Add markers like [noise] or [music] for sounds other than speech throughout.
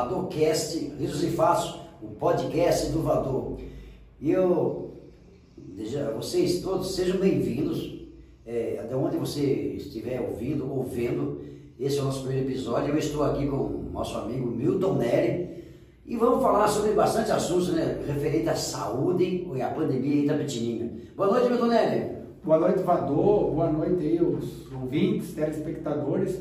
Vadocast, Risos e Faço, o podcast do Vador. E eu, vocês todos sejam bem-vindos, é, até onde você estiver ouvindo ou vendo, esse é o nosso primeiro episódio. Eu estou aqui com o nosso amigo Milton Neri e vamos falar sobre bastante assuntos né, referente à saúde e à pandemia em Itapetininga. Boa noite, Milton Neri. Boa noite, Vador. Boa noite aí, os ouvintes, telespectadores.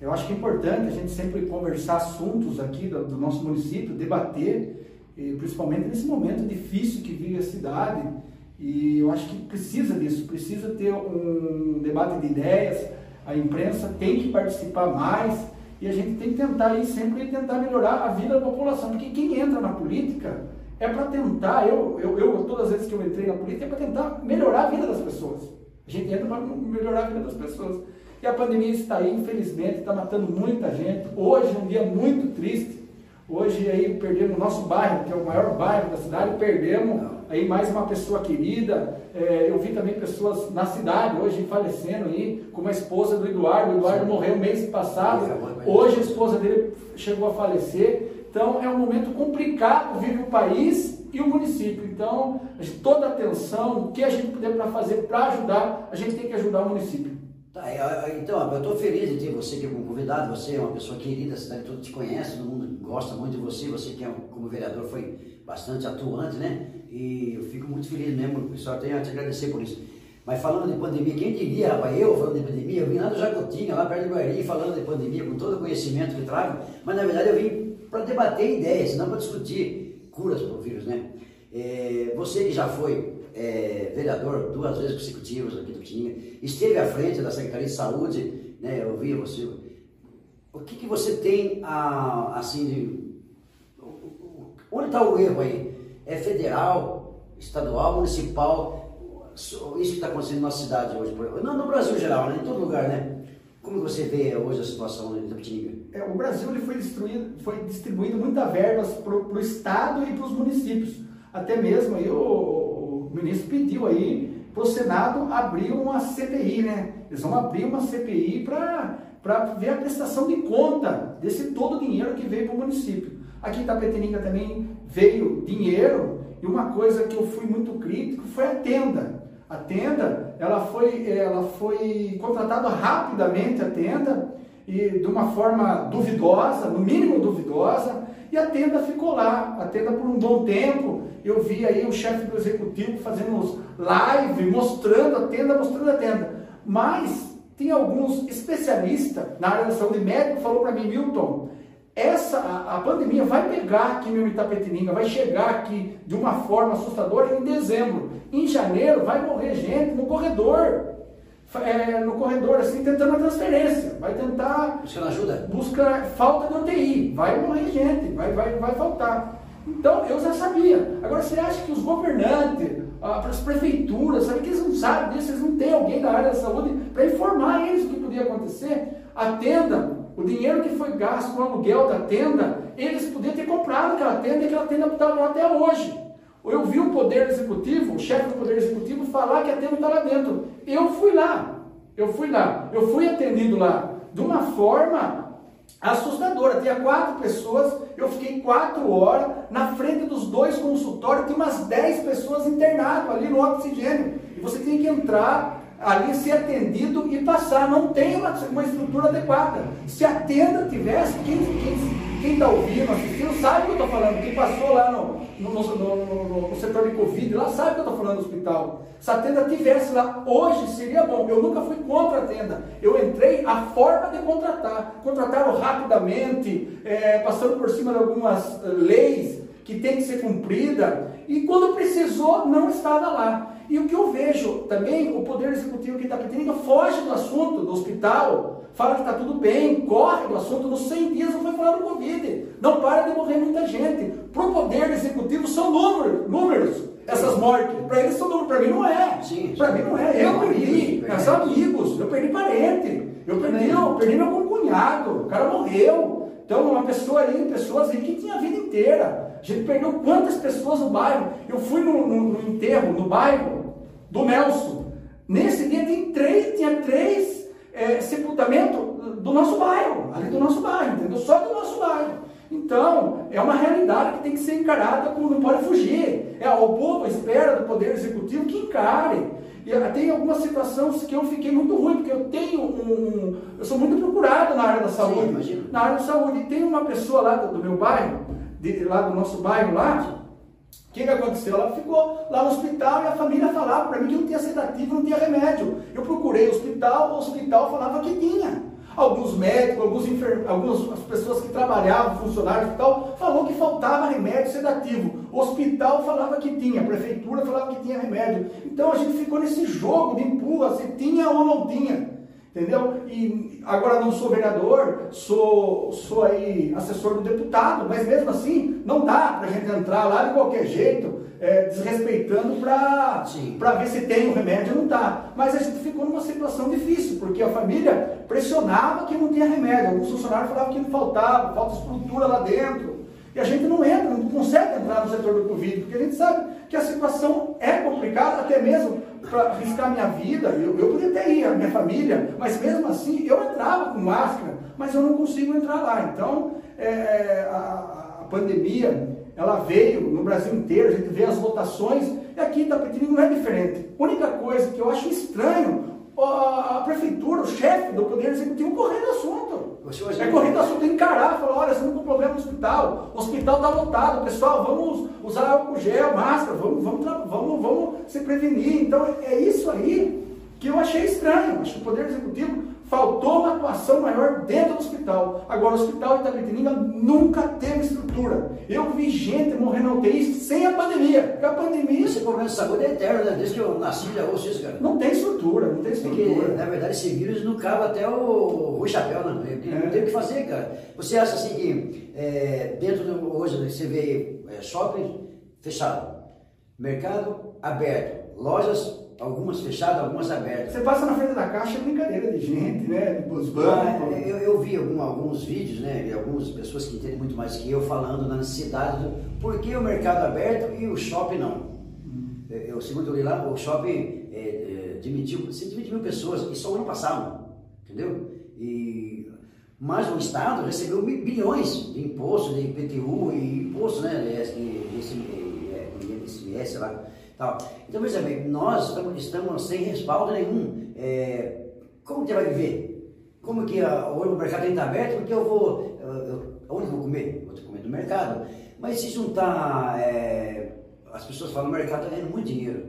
Eu acho que é importante a gente sempre conversar assuntos aqui do, do nosso município, debater, principalmente nesse momento difícil que vive a cidade. E eu acho que precisa disso, precisa ter um debate de ideias, a imprensa tem que participar mais e a gente tem que tentar aí sempre tentar melhorar a vida da população, porque quem entra na política é para tentar, eu, eu, eu, todas as vezes que eu entrei na política, é para tentar melhorar a vida das pessoas. A gente entra para melhorar a vida das pessoas. E a pandemia está aí, infelizmente, está matando muita gente. Hoje é um dia muito triste. Hoje aí perdemos o nosso bairro, que é o maior bairro da cidade, perdemos aí mais uma pessoa querida. É, eu vi também pessoas na cidade hoje falecendo aí, como a esposa do Eduardo. O Eduardo Sim. morreu mês passado. Hoje a esposa dele chegou a falecer. Então é um momento complicado, vive o país e o município. Então, toda atenção, o que a gente puder para fazer para ajudar, a gente tem que ajudar o município. Tá, então, eu estou feliz de ter você aqui como convidado, você é uma pessoa querida, a cidade toda te conhece, todo mundo gosta muito de você, você que é, como vereador foi bastante atuante, né? E eu fico muito feliz mesmo, só tenho a te agradecer por isso. Mas falando de pandemia, quem diria, rapaz, eu falando de pandemia, eu vim lá do Jacotinha, lá perto de Guarani, falando de pandemia, com todo o conhecimento que trago, mas na verdade eu vim para debater ideias, não para discutir curas para o vírus, né? É, você que já foi é, vereador duas vezes consecutivas aqui do Tinha, esteve à frente da Secretaria de Saúde, né, eu vi você. O que, que você tem, a, assim, de, onde está o erro aí? É federal, estadual, municipal? Isso que está acontecendo na nossa cidade hoje, não no Brasil em geral, né, em todo lugar, né? Como você vê hoje a situação em Itapetininga? É, o Brasil ele foi, foi distribuindo muita verbas para o Estado e para os municípios. Até mesmo aí o, o ministro pediu aí para o Senado abrir uma CPI, né? Eles vão abrir uma CPI para ver a prestação de conta desse todo o dinheiro que veio para o município. Aqui em Tapetininga também veio dinheiro e uma coisa que eu fui muito crítico foi a tenda. A tenda, ela foi, ela foi contratada rapidamente, a tenda, e de uma forma duvidosa, no mínimo duvidosa, e a tenda ficou lá, a tenda por um bom tempo. Eu vi aí o chefe do executivo fazendo live, mostrando a tenda, mostrando a tenda. Mas tem alguns especialistas na área da saúde médica falou para mim, Milton, essa a, a, pandemia vai pegar aqui meu Itapetininga, vai chegar aqui de uma forma assustadora em dezembro. Em janeiro vai morrer gente no corredor é, no corredor, assim, tentando a transferência. Vai tentar. Buscando ajuda? Busca falta de UTI. Vai morrer gente, vai, vai, vai faltar. Então, eu já sabia. Agora, você acha que os governantes, as prefeituras, sabe que eles não sabem disso, eles não têm alguém da área da saúde para informar eles o que podia acontecer? A tenda, o dinheiro que foi gasto com o aluguel da tenda, eles podiam ter comprado aquela tenda e aquela tenda estava lá até hoje. Eu vi o Poder Executivo, o chefe do Poder Executivo, falar que a tenda está lá dentro. Eu fui lá, eu fui lá, eu fui atendido lá de uma forma assustadora. Tinha quatro pessoas, eu fiquei quatro horas na frente dos dois consultórios, tinha umas dez pessoas internadas ali no oxigênio. E você tem que entrar ali, ser atendido e passar. Não tem uma, uma estrutura adequada. Se a tenda tivesse, quem, quem quem está ouvindo, assistindo, sabe o que eu estou falando. Quem passou lá no, no, no, no, setor de Covid, lá sabe o que eu estou falando no hospital. Se a tenda tivesse lá hoje, seria bom. Eu nunca fui contra a tenda. Eu entrei a forma de contratar. Contrataram rapidamente, é, passando por cima de algumas eh, leis que tem que ser cumprida. E quando precisou, não estava lá. E o que eu vejo também, o Poder Executivo que está pedindo foge do assunto do hospital fala que está tudo bem, corre do assunto, nos 100 dias não foi falar do Covid. Não para de morrer muita gente. Para o poder executivo são números, números essas mortes. Para eles são números, para mim não é. Para mim não é. Eu perdi, meus amigos, eu perdi parente, eu perdi, eu perdi meu cunhado, o cara morreu. Então, uma pessoa ali, pessoas ali que tinha a vida inteira. A gente perdeu quantas pessoas no bairro. Eu fui no, no, no enterro, no bairro do Nelson. Nesse dia tem três, tinha três é, sepultamento do nosso bairro, ali do nosso bairro, entendeu? Só do nosso bairro. Então, é uma realidade que tem que ser encarada como não pode fugir. É, o povo espera do Poder Executivo que encare. E tem algumas situações que eu fiquei muito ruim, porque eu tenho um. Eu sou muito procurado na área da saúde. Sim, na área da saúde. E tem uma pessoa lá do, do meu bairro, de, lá do nosso bairro lá, o que, que aconteceu? Ela ficou lá no hospital e a família falava para mim que não tinha sedativo, não tinha remédio. Eu procurei o hospital, o hospital falava que tinha. Alguns médicos, alguns enfer... algumas pessoas que trabalhavam, funcionários do hospital, falou que faltava remédio sedativo. O hospital falava que tinha, a prefeitura falava que tinha remédio. Então a gente ficou nesse jogo de empurra, se tinha ou não tinha. Entendeu? E agora não sou vereador, sou, sou aí assessor do deputado, mas mesmo assim não dá para a gente entrar lá de qualquer jeito, é, desrespeitando para ver se tem o um remédio, não dá. Mas a gente ficou numa situação difícil, porque a família pressionava que não tinha remédio, alguns funcionários falavam que não faltava, falta estrutura lá dentro. E a gente não entra, não consegue entrar no setor do Covid, porque a gente sabe que a situação é complicada, até mesmo para arriscar minha vida. Eu, eu podia ter ido, a minha família, mas mesmo assim eu entrava com máscara, mas eu não consigo entrar lá. Então, é a, a, pandemia, ela veio no Brasil inteiro, a gente vê as votações, e aqui em Tapetininga não é diferente. A única coisa que eu acho estranho, a, prefeitura, o chefe do Poder Executivo correndo assunto. É correndo assunto, encarar, falar, olha, você não tem problema no hospital, o hospital está lotado, pessoal, vamos usar álcool gel, máscara, vamos, vamos, vamos, vamos se prevenir. Então é isso aí que eu achei estranho. Acho que o Poder Executivo faltou uma atuação maior dentro do hospital. Agora, o hospital de Itapetininga nunca teve estrutura. Eu vi gente morrendo na UTI sem a pandemia. Porque a pandemia. Esse problema de saúde é eterno, né? Desde que eu nasci já ouço isso, cara. Não tem estrutura, não tem estrutura. Porque, na verdade, esse vírus não cabe até o, o chapéu, né? Não é. tem o que fazer, cara. Você acha assim que é, dentro do. Hoje você vê é, shopping fechado, mercado aberto, lojas algumas fechadas, algumas abertas. Você passa na frente da caixa, é brincadeira de gente, né? Dos bancos. Ah, eu, eu vi algum, alguns vídeos, né? De algumas pessoas que entendem muito mais que eu falando na necessidade do por que o mercado aberto e o shopping não. Hum. Eu, segundo eu li lá, o shopping é, é, demitiu 120 mil pessoas, e só o ano passado, entendeu? E, mas o Estado recebeu bilhões de impostos, de IPTU e imposto, né? De, de, de, de, de, de, sei lá Tal. Então, veja bem, nós estamos, estamos sem respaldo nenhum. É, como que vai viver? Como que a, o mercado está aberto? Porque eu vou. Eu, eu, onde eu vou comer? Vou comer no mercado. Mas se juntar. É, as pessoas falam que o mercado está ganhando muito dinheiro.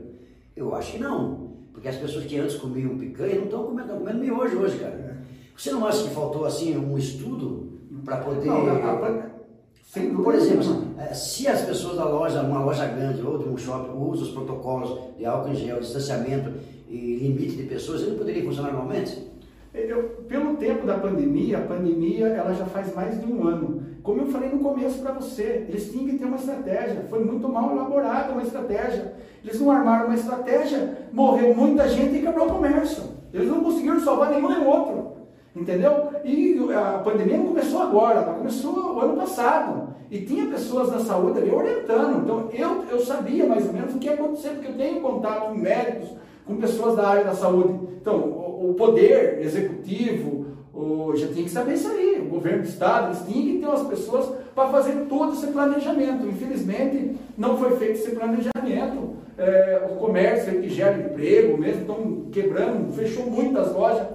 Eu acho que não. Porque as pessoas que antes comiam picanha não estão comendo, comendo miojo hoje, cara. Você não acha que faltou assim um estudo para poder. Não, não, não, por exemplo, se as pessoas da loja, uma loja grande ou de um shopping, usam os protocolos de álcool em gel, distanciamento e limite de pessoas, ele poderia funcionar normalmente? Eu, pelo tempo da pandemia, a pandemia ela já faz mais de um ano. Como eu falei no começo para você, eles tinham que ter uma estratégia. Foi muito mal elaborada uma estratégia. Eles não armaram uma estratégia, morreu muita gente e quebrou o comércio. Eles não conseguiram salvar nenhum nem outro. Entendeu? E a pandemia não começou agora, ela começou o ano passado. E tinha pessoas da saúde ali orientando. Então eu, eu sabia mais ou menos o que ia acontecer, porque eu tenho contato com médicos, com pessoas da área da saúde. Então, o, o poder executivo o, já tinha que saber isso aí. O governo do estado, eles tinham que ter umas pessoas para fazer todo esse planejamento. Infelizmente, não foi feito esse planejamento. É, o comércio que gera emprego mesmo, estão quebrando, fechou muitas lojas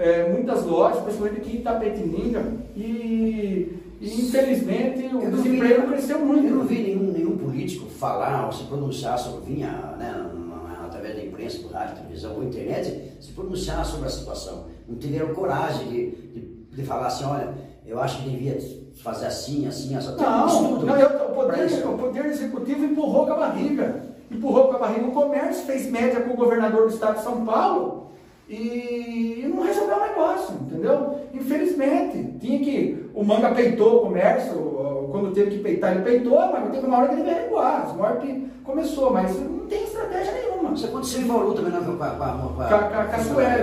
é, muitas lojas, principalmente aqui em Itapetininga, e, e infelizmente o desemprego cresceu muito. Eu não vi nenhum, nenhum político falar ou se pronunciar sobre, vinha, né, através da imprensa, por rádio, televisão ou internet, se pronunciar sobre a situação. Não tiveram coragem de, de, de falar assim, olha, eu acho que devia fazer assim, assim, assim. Não, estudo não eu, o, poder, o poder executivo empurrou com a barriga. Empurrou com a barriga o comércio, fez média com o governador do estado de São Paulo e não resolveu o negócio, entendeu? Infelizmente, tinha que. O manga peitou o comércio, quando teve que peitar, ele peitou, mas teve uma hora que ele veio recuar. Hora que começou, mas não tem estratégia nenhuma. Isso aconteceu em Bauru também, não? Com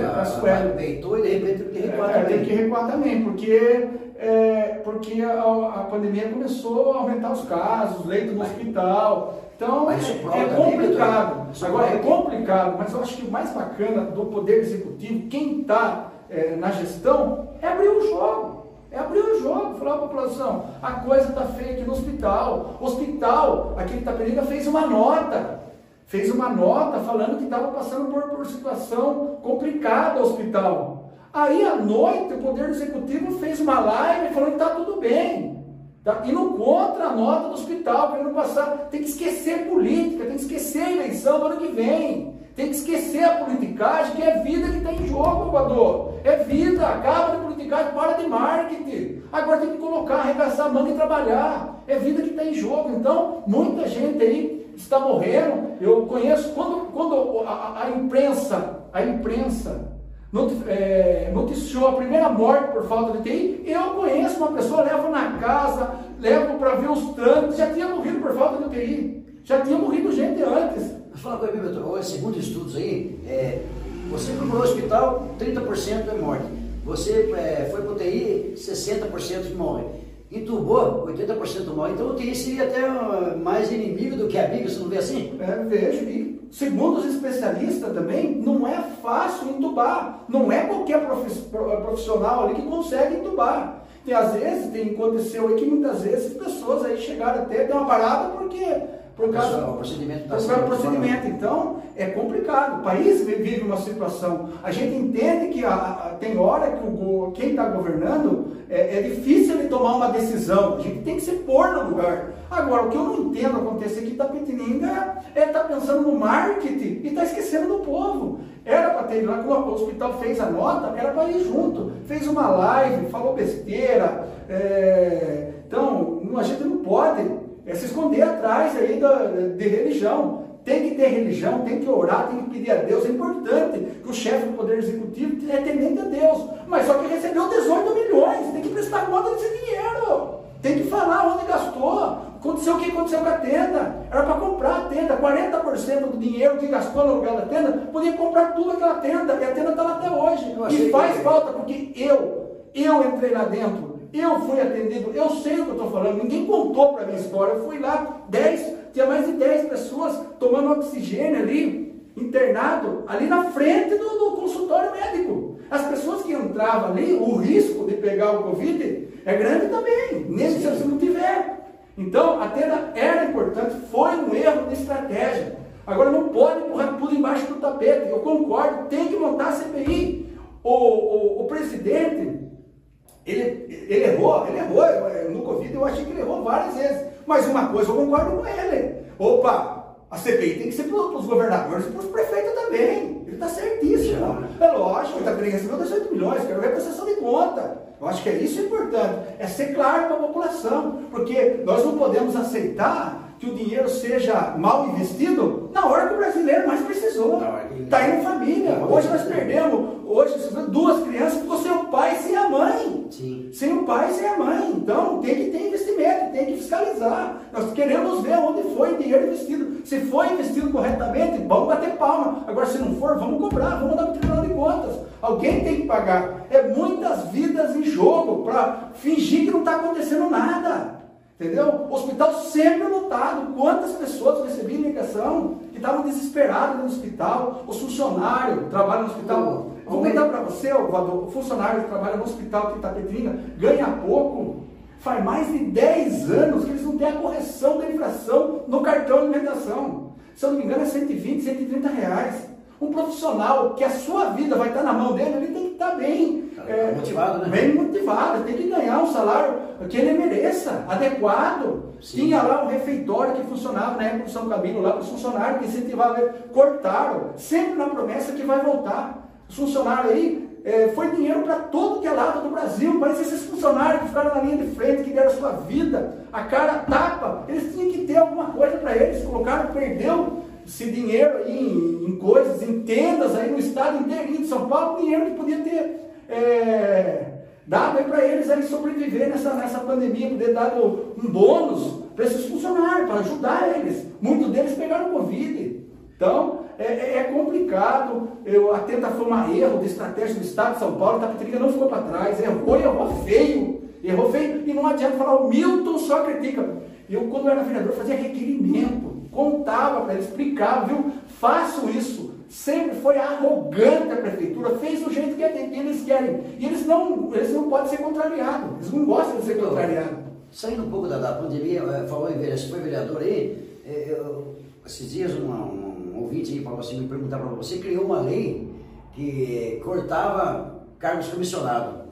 a Caçuelo. Peitou e de repente teve que recuar é, também. Tem que recuar também, porque, é, porque a, a pandemia começou a aumentar os casos, leito no hospital. Então, é, é complicado. Agora, é complicado, mas eu acho que o mais bacana do Poder Executivo, quem está é, na gestão, é abrir o jogo. É abrir o jogo, falar para a população, a coisa está feia aqui no hospital. O hospital, aqui em Itaperica, fez uma nota. Fez uma nota falando que estava passando por, por situação complicada o hospital. Aí à noite o Poder Executivo fez uma live falando que está tudo bem. Tá? Indo contra a nota do hospital, querendo passar. Tem que esquecer política, tem que esquecer a eleição do ano que vem. Tem que esquecer a politicagem, que é vida que está em jogo, Salvador. É vida, acaba de politicagem, para de marketing. Agora tem que colocar, arregaçar a manga e trabalhar. É vida que está em jogo. Então, muita gente aí está morrendo. Eu conheço, quando, quando a, a imprensa, a imprensa noticiou a primeira morte por falta de TI, eu conheço uma pessoa, levo na casa, levo para ver os tanques, já tinha morrido por falta de UTI. Já tinha morrido gente antes. Mas fala comigo, doutor, segundo estudos aí, é, você procurou hospital, 30% é morte. Você é, foi para UTI, 60% morre. Entubou, 80% morre. Então o UTI seria até mais inimigo do que amigo, você não vê assim? É, vejo. E segundo os especialistas também, não é fácil entubar. Não é qualquer profissional ali que consegue entubar. E às vezes, tem, aconteceu aí que muitas vezes pessoas aí chegaram até, ter uma parada porque por causa do procedimento. Por causa do procedimento. Então, é complicado. O país vive uma situação. A gente entende que a, a, tem hora que o, quem está governando é, é, difícil ele tomar uma decisão. A gente tem que se pôr no lugar. Agora, o que eu não entendo acontecer aqui em Tapetininga é estar tá pensando no marketing e está esquecendo do povo. Era para ter lá, quando o hospital fez a nota, era para ir junto. Fez uma live, falou besteira. É, então, a gente não pode é se esconder atrás aí da, de religião. Tem que ter religião, tem que orar, tem que pedir a Deus. É importante que o chefe do Poder Executivo é temente a Deus. Mas só que recebeu 18 milhões, tem que prestar conta desse dinheiro. Tem que falar onde gastou. Aconteceu o que aconteceu com a tenda. Era para comprar a tenda. 40% do dinheiro que gastou no aluguel da tenda, podia comprar tudo aquela tenda. E a tenda está lá até hoje. E faz que... falta, porque eu, eu entrei lá dentro eu fui atendido, eu sei o que eu estou falando, ninguém contou para a história. Eu fui lá, 10, tinha mais de 10 pessoas tomando oxigênio ali, internado, ali na frente do, do consultório médico. As pessoas que entravam ali, o risco de pegar o Covid é grande também, mesmo se você não tiver. Então, a tenda era importante, foi um erro de estratégia. Agora não pode empurrar tudo embaixo do tapete. Eu concordo, tem que montar a CPI. O, o, o presidente ele, ele errou, ele errou. No Covid eu achei que ele errou várias vezes. Mas uma coisa eu concordo com ele. Opa, a CPI tem que ser para os governadores e para os prefeitos também. Ele está certíssimo. É lógico, ele está querendo receber 18 milhões, quero ver a prestação de conta. Eu acho que é isso importante. É ser claro para a população. Porque nós não podemos aceitar que o dinheiro seja mal investido na hora que o brasileiro mais precisou. Está indo família. Hoje nós perdemos hoje duas crianças ficou sem o pai e sem a mãe. Sim. Sem o pai e sem a mãe. Então tem que ter investimento, tem que fiscalizar. Nós queremos ver onde foi o dinheiro investido. Se foi investido corretamente, vamos bater palma. Agora, se não for, vamos cobrar, vamos dar para o Tribunal de Contas. Alguém tem que pagar. É muitas vidas em jogo para fingir que não está acontecendo nada. Entendeu? O hospital sempre lotado. Quantas pessoas recebi ligação que estavam desesperadas no hospital? Os funcionários trabalham no hospital. Vou contar para você, o funcionário que trabalha no hospital de Itapetininga ganha pouco. Faz mais de 10 anos que eles não têm a correção da infração no cartão de alimentação. Se eu não me engano, é 120, 130 reais. Um profissional que a sua vida vai estar na mão dele, ele tem que estar bem é, motivado, né? Bem motivado, tem que ganhar um salário que ele mereça, adequado. Sim. Tinha lá um refeitório que funcionava na época do São Camilo, lá para os funcionários que incentivavam, cortaram, sempre na promessa que vai voltar. Os funcionários aí é, foi dinheiro para todo que é lado do Brasil. Parece esses funcionários que ficaram na linha de frente, que deram a sua vida, a cara tapa. Eles tinham que ter alguma coisa para eles. Colocaram, perdeu esse dinheiro aí em, em, coisas, em tendas aí no estado inteirinho de São Paulo, dinheiro que podia ter é, dado para eles aí sobreviver nessa, nessa pandemia, poder dar um bônus para esses funcionários, para ajudar eles. Muitos deles pegaram Covid. Então, é, é, é complicado. Eu, a um erro de estratégia do Estado de São Paulo, a Tapetininga não ficou para trás, errou, errou feio. Errou feio, e não adianta falar, o Milton só critica. Eu, quando era vereador, fazia requerimento, contava para ele, explicava, viu? Faço isso sempre foi arrogante a prefeitura, fez do jeito que eles querem. E eles não, eles não podem ser contrariados, eles não gostam de ser contrariados. Saindo um pouco da, da pandemia, eh, falou em vereador, foi vereador aí, eh, eu, esses dias um, um ouvinte aí falou assim, me perguntar para você, criou uma lei que cortava cargos comissionados.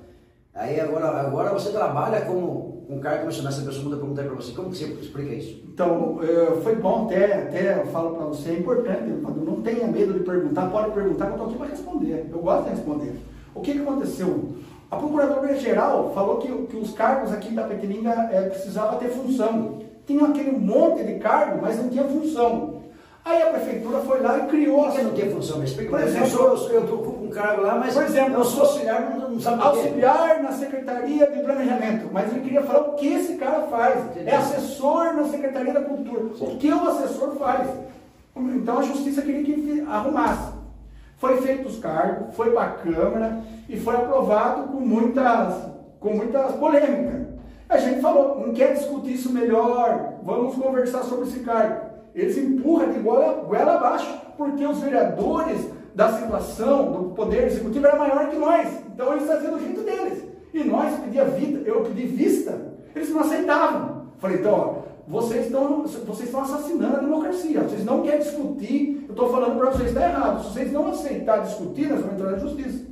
Aí agora, agora você trabalha como um cargo comissionado, essa pessoa manda perguntar para você, como que você explica isso? Então, eh, foi bom até, até eu falo para você, é importante, não tenha medo de perguntar, pode perguntar, eu estou aqui para responder, eu gosto de responder. O que, que aconteceu? A Procuradoria-Geral falou que, que os cargos aqui da Petininga é, precisava ter função. Tinha aquele monte de cargo, mas não tinha função. Aí a prefeitura foi lá e criou. Por que não tem função? Me explica. Por exemplo, eu estou com um cargo lá, mas por exemplo, eu sou auxiliar, não, não sabe Auxiliar na Secretaria de Planejamento. Mas ele queria falar o que esse cara faz. Entendi. É assessor na Secretaria da Cultura. Sim. O que o assessor faz? Então a justiça queria que arrumasse. Foi feito os cargos, foi para a Câmara e foi aprovado com muitas, com muitas polêmicas. A gente falou, não quer discutir isso melhor, vamos conversar sobre esse cargo. Eles empurram de goela, goela abaixo, porque os vereadores da situação, do poder executivo, era maior que nós. Então eles faziam do jeito deles. E nós pedia vida, eu pedi vista, eles não aceitavam. Falei, então, ó, vocês estão, vocês estão assassinando a democracia. Vocês não querem discutir. Eu estou falando para vocês, está errado. Se vocês não aceitarem discutir, nós vamos entrar na justiça.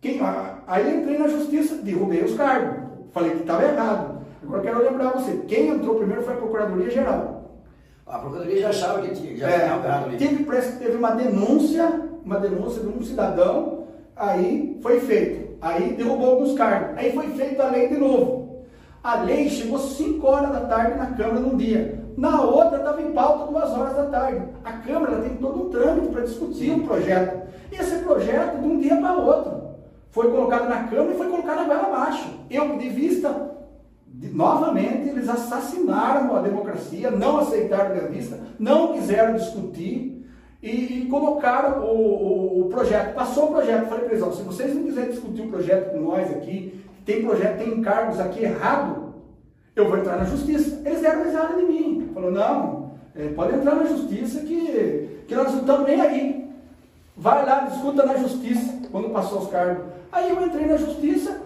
Quem, aí entrei na justiça, derrubei os cargos. Falei que estava errado. Agora quero lembrar você, quem entrou primeiro foi a Procuradoria Geral. A Procuradoria já achava que tinha, já é, tinha errado Teve, parece que teve uma denúncia, uma denúncia de um cidadão, aí foi feito. Aí derrubou alguns cargos. Aí foi feita a lei de novo. A lei chegou 5 horas da tarde na Câmara num dia. Na outra estava em pauta duas horas da tarde. A Câmara tem todo um trâmite para discutir um projeto. E esse projeto, de um dia para outro, foi colocado na Câmara e foi colocado agora abaixo. Eu pedi vista novamente eles assassinaram a democracia, não aceitaram a vista, não quiseram discutir e, e colocaram o, o, o, projeto. Passou o projeto, falei para eles, se vocês não quiserem discutir o projeto com nós aqui, tem projeto, tem encargos aqui errado, eu vou entrar na justiça. Eles deram risada de mim. Falou, não, é, pode entrar na justiça que, que nós não estamos nem aí. Vai lá, discuta na justiça, quando passou os cargos. Aí eu entrei na justiça,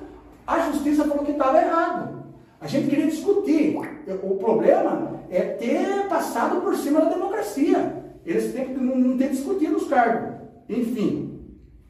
a justiça falou que estava errado. A gente queria discutir. O problema é ter passado por cima da democracia. Eles têm que não ter discutido os cargos. Enfim,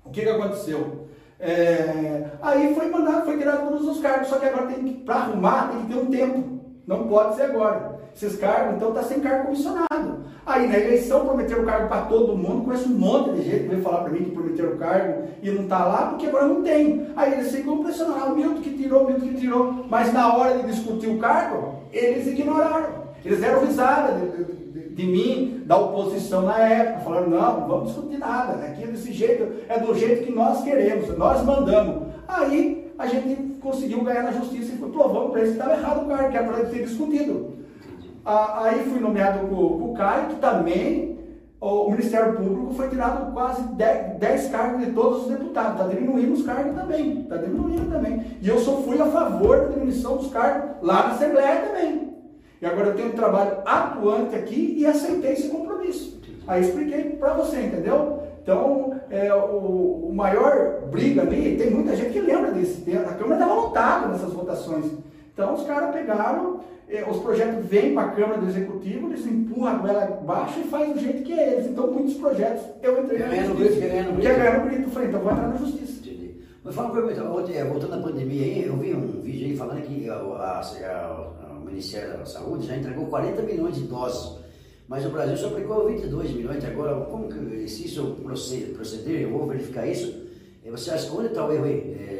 o que, que aconteceu? É, aí foi mandado, foi tirado todos os cargos, só que agora tem que, para arrumar, tem que ter um tempo. Não pode ser agora. Esses cargos, então, está sem cargo comissionado. Aí na eleição prometeram cargo para todo mundo, conheço um monte de gente que veio falar para mim que prometeram cargo e não está lá, porque agora não tem. Aí eles ficam pressionando, ah, o Milton que tirou, o Milton que tirou. Mas na hora de discutir o cargo, eles ignoraram. Eles deram risada de, de, de mim, da oposição na época, falaram, não, não vamos discutir nada, aqui é desse jeito, é do jeito que nós queremos, nós mandamos. Aí a gente conseguiu ganhar na justiça e provamos para eles que estava errado o cargo, que era para ter discutido. Aí fui nomeado com, com o Caio, que também o Ministério Público foi tirado quase 10, 10 cargos de todos os deputados. Está diminuindo os cargos também. Está diminuindo também. E eu só fui a favor da diminuição dos cargos lá na Assembleia também. E agora eu tenho um trabalho atuante aqui e aceitei esse compromisso. Aí expliquei para você, entendeu? Então, é, o, o, maior briga ali, tem muita gente que lembra disso. A Câmara estava lotada nessas votações. Então, os caras pegaram, eh, os projetos vêm para a Câmara do Executivo, eles empurram a goela abaixo e fazem do jeito que é eles. Então, muitos projetos eu entrei na justiça. Grito, grito. Quer ganhar no grito? Falei, então vou entrar na justiça. Entendi. Mas fala uma coisa, é, voltando à pandemia aí, eu vi um vídeo aí falando que a, a, a, o Ministério da Saúde já entregou 40 milhões de doses mas o Brasil só aplicou 22 milhões agora. Como que, se isso proceder, eu vou verificar isso, eh, você acha onde está o erro aí? É,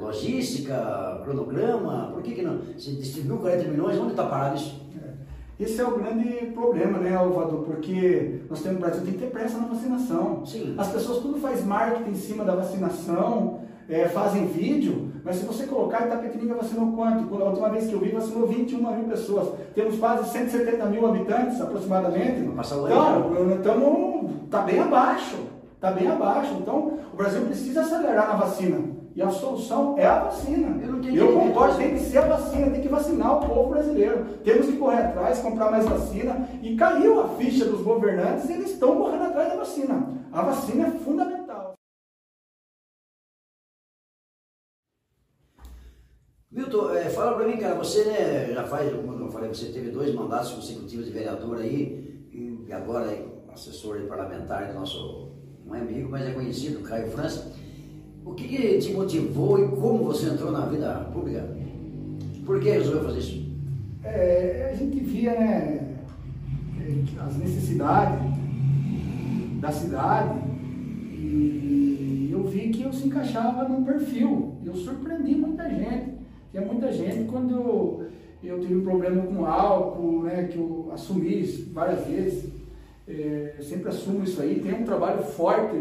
logística, cronograma, por que, que não? Se distribuiu 40 milhões, onde está parado isso? É. Esse é o grande problema, né, Alvador? Porque nós temos no Brasil, tem que ter pressa na vacinação. Sim. As pessoas tudo faz marketing em cima da vacinação, é, fazem vídeo, mas se você colocar, Itapetininga vacinou quanto? A última vez que eu vi, vacinou 21 mil pessoas. Temos quase 170 mil habitantes, aproximadamente. Então, estamos, está bem abaixo. Está bem abaixo. Então, o Brasil precisa acelerar na vacina. E a solução é a vacina. Eu, não eu concordo, tem que ser a vacina, tem que vacinar o povo brasileiro. Temos que correr atrás, comprar mais vacina. E caiu a ficha dos governantes, eles estão correndo atrás da vacina. A vacina é fundamental. Milton, é, fala pra mim, cara, você né, já faz, como eu falei, você teve dois mandatos consecutivos de vereador aí, e agora é assessor parlamentar do nosso, não é amigo, mas é conhecido, Caio França. O que, que, te motivou e como você entrou na vida pública? Por que resolveu fazer isso? É, a gente via né, as necessidades da cidade e eu vi que eu se encaixava num perfil. Eu surpreendi muita gente. Tinha muita gente quando eu, eu tive um problema com álcool, né, que eu assumi várias vezes. É, sempre assumo isso aí. Tem um trabalho forte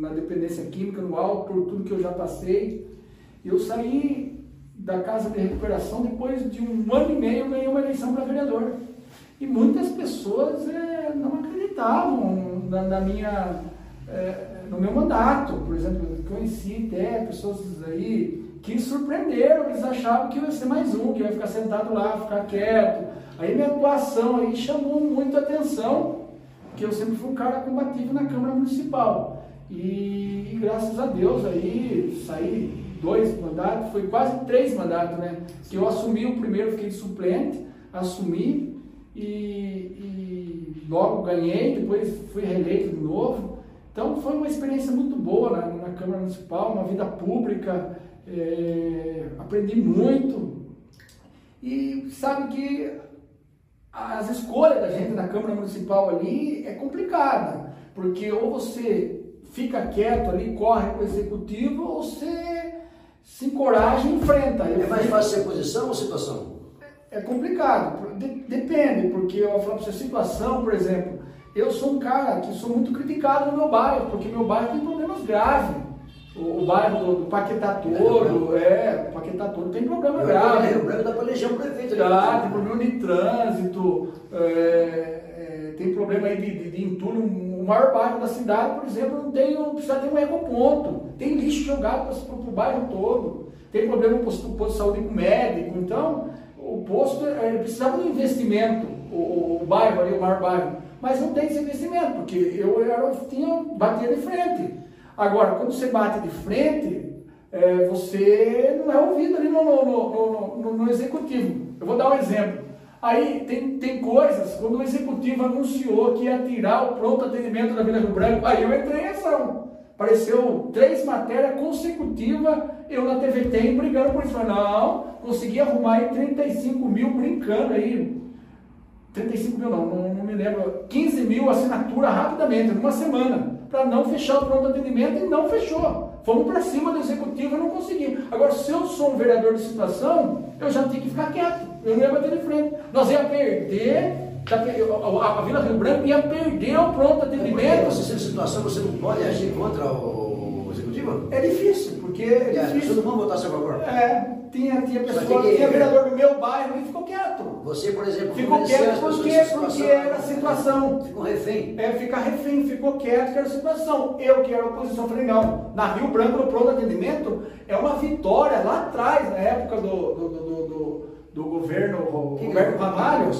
na dependência química, no álcool, por tudo que eu já passei. Eu saí da casa de recuperação depois de um ano e meio, eu ganhei uma eleição para vereador. E muitas pessoas é, não acreditavam na, na minha, é, no meu mandato. Por exemplo, eu conheci até pessoas aí que surpreenderam, eles achavam que ia ser mais um, que ia ficar sentado lá, ficar quieto. Aí minha atuação aí chamou muito a atenção, que eu sempre fui um cara combativo na Câmara Municipal. E, e, graças a Deus aí saí dois mandatos, foi quase três mandatos, né? Que eu assumi o primeiro, fiquei suplente, assumi e, e logo ganhei, depois fui reeleito de novo. Então foi uma experiência muito boa na, na Câmara Municipal, uma vida pública, é, aprendi muito. E sabe que as escolhas da gente na Câmara Municipal ali é complicada, porque ou você fica quieto ali, corre com o executivo, ou você se encoraja e enfrenta. É mais fácil ser posição ou situação? É complicado, depende, porque eu vou falar para você, situação, por exemplo, eu sou um cara que sou muito criticado no meu bairro, porque meu bairro tem problemas graves. O, o bairro do, Paquetá todo, é, o Paquetá todo tem problema grave. O Branco dá para eleger o prefeito. Ah, tem problema de trânsito, é, é, tem problema aí de, de, de entulho. O maior bairro da cidade, por exemplo, não, tem, não precisa ter um ecoponto. Tem lixo jogado para o bairro todo. Tem problema no posto, posto de saúde com médico. Então, o posto é, precisava de um investimento, o, o, o, bairro ali, o maior bairro. Mas não tem esse investimento, porque eu era, tinha, batia de frente. Agora, quando você bate de frente, é, você não é ouvido ali no, no, no, no, executivo. Eu vou dar um exemplo. Aí tem, tem coisas, quando o executivo anunciou que ia tirar o pronto atendimento da Vila Rio Branco, aí eu entrei em ação. Apareceu três matérias consecutivas, eu na TV tem brigando por isso. Não, consegui arrumar aí 35 mil brincando aí. 35 mil não, não, não me lembro. 15 mil assinatura rapidamente, numa semana para não fechar o pronto atendimento e não fechou. Fomos para cima do executivo e não conseguimos. Agora, se eu sou um vereador de situação, eu já tinha que ficar quieto. Eu não ia bater de frente. Nós ia perder, a, Vila Rio Branco ia perder o pronto atendimento. Você sendo situação, você não pode agir contra o executivo? É difícil, porque é, difícil. Todo mundo votar seu favor. É, tinha, tinha pessoa, que, tinha vereador do meu bairro e ficou quieto. Você, por exemplo, ficou quieto porque, porque era a situação. Ficou refém. É, ficar refém, ficou quieto que era a situação. Eu que era oposição, falei, não, na Rio Branco, no pronto atendimento, é uma vitória lá atrás, na época do, do, do, do, do governo Roberto Ramalho.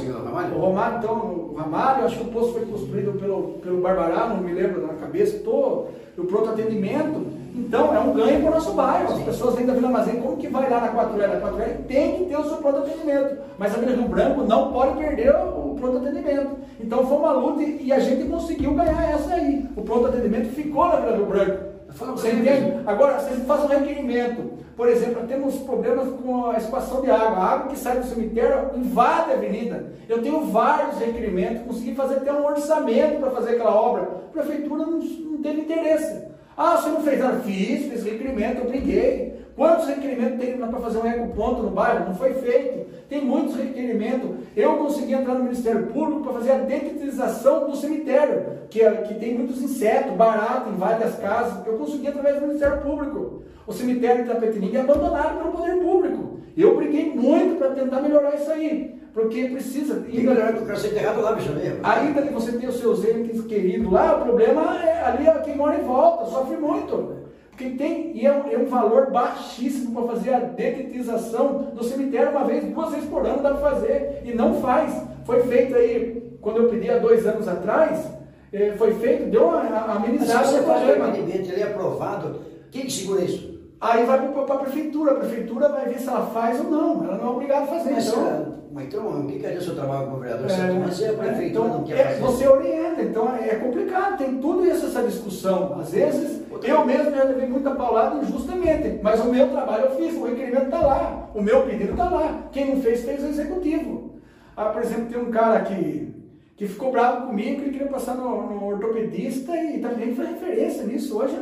O Romário, então, o Ramalho, acho que o posto foi construído pelo, pelo Barbará, não me lembro na cabeça, tô, o pronto atendimento então, é um ganho para o nosso bairro. As pessoas vêm da Vila Mazem, como que vai lá na 4L? A 4L tem que ter o seu pronto atendimento. Mas a Vila Rio Branco não pode perder o pronto atendimento. Então, foi uma luta e a gente conseguiu ganhar essa aí. O pronto atendimento ficou na Vila Rio Branco. Você entende? Agora, você faz um requerimento. Por exemplo, temos problemas com a escoação de água. A água que sai do cemitério invade a avenida. Eu tenho vários requerimentos, consegui fazer até um orçamento para fazer aquela obra. A prefeitura não, não teve interesse. Ah, você não fez nada? Fiz, fiz requerimento, eu briguei. Quantos requerimentos tem para fazer um ecoponto no bairro? Não foi feito. Tem muitos requerimentos. Eu consegui entrar no Ministério Público para fazer a detetização do cemitério, que, é, que tem muitos insetos, barato, invade as casas. Eu consegui através do Ministério Público. O cemitério de Tapetininga é abandonado pelo poder público. Eu briguei muito para tentar melhorar isso aí. Porque precisa. E melhorar que o cara ser enterrado lá, bicho mesmo. Ainda que você tenha os seus entes queridos lá, o problema é ali é quem mora em volta, sofre muito. Porque tem, e é um, é um valor baixíssimo para fazer a detetização do cemitério uma vez, duas vezes por ano dá para fazer, e não faz. Foi feito aí, quando eu pedi há dois anos atrás, eh, foi feito, deu uma amenizada. Mas se você faz o requerimento, ele é aprovado, quem que segura isso? Aí vai para a prefeitura, a prefeitura vai ver se ela faz ou não, ela não é obrigada a fazer. Mas, então, mas então, o que é o seu trabalho como vereador? É, mas é a prefeitura então, não quer é, fazer. Você orienta, então é complicado, tem tudo isso, essa discussão. Às vezes, eu mesmo já levei muita paulada injustamente, mas o meu trabalho eu fiz, o requerimento está lá, o meu pedido está lá. Quem não fez, fez o executivo. Ah, por exemplo, tem um cara que, que ficou bravo comigo, que ele queria passar no, no ortopedista e também foi referência nisso. Hoje,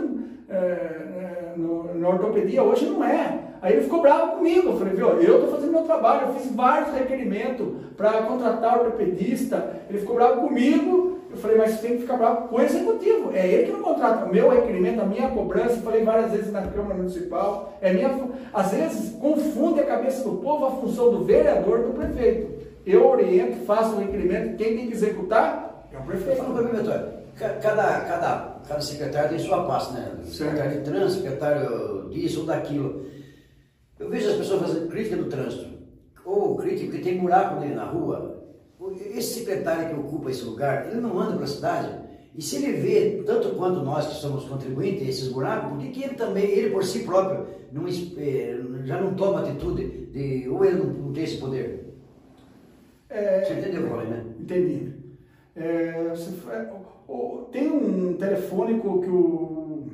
é, é, na ortopedia, hoje não é. Aí ele ficou bravo comigo. Eu falei, viu, eu estou fazendo meu trabalho, eu fiz vários requerimentos para contratar ortopedista. Ele ficou bravo comigo. Eu falei, mas você tem que ficar bravo com o executivo. É ele que não contrata. O meu requerimento, a minha cobrança, eu falei várias vezes na Câmara Municipal, é minha. Às vezes confunde a cabeça do povo a função do vereador do prefeito. Eu oriento, faço o requerimento, quem tem que executar é o prefeito. Fala para mim, cada, cada, cada secretário tem sua pasta, né? Secretário de trânsito, secretário disso ou daquilo. Eu vejo as pessoas fazendo crítica do trânsito, ou crítica que tem buraco ali na rua. Esse secretário que ocupa esse lugar, ele não anda para a cidade. E se ele vê, tanto quanto nós que somos contribuintes, esses buracos, por que, que ele também, ele por si próprio, não, eh, já não toma atitude, de, ou ele não, não tem esse poder? É, Você entendeu o que eu falei, né? Entendi. É, você, tem um telefônico que, o,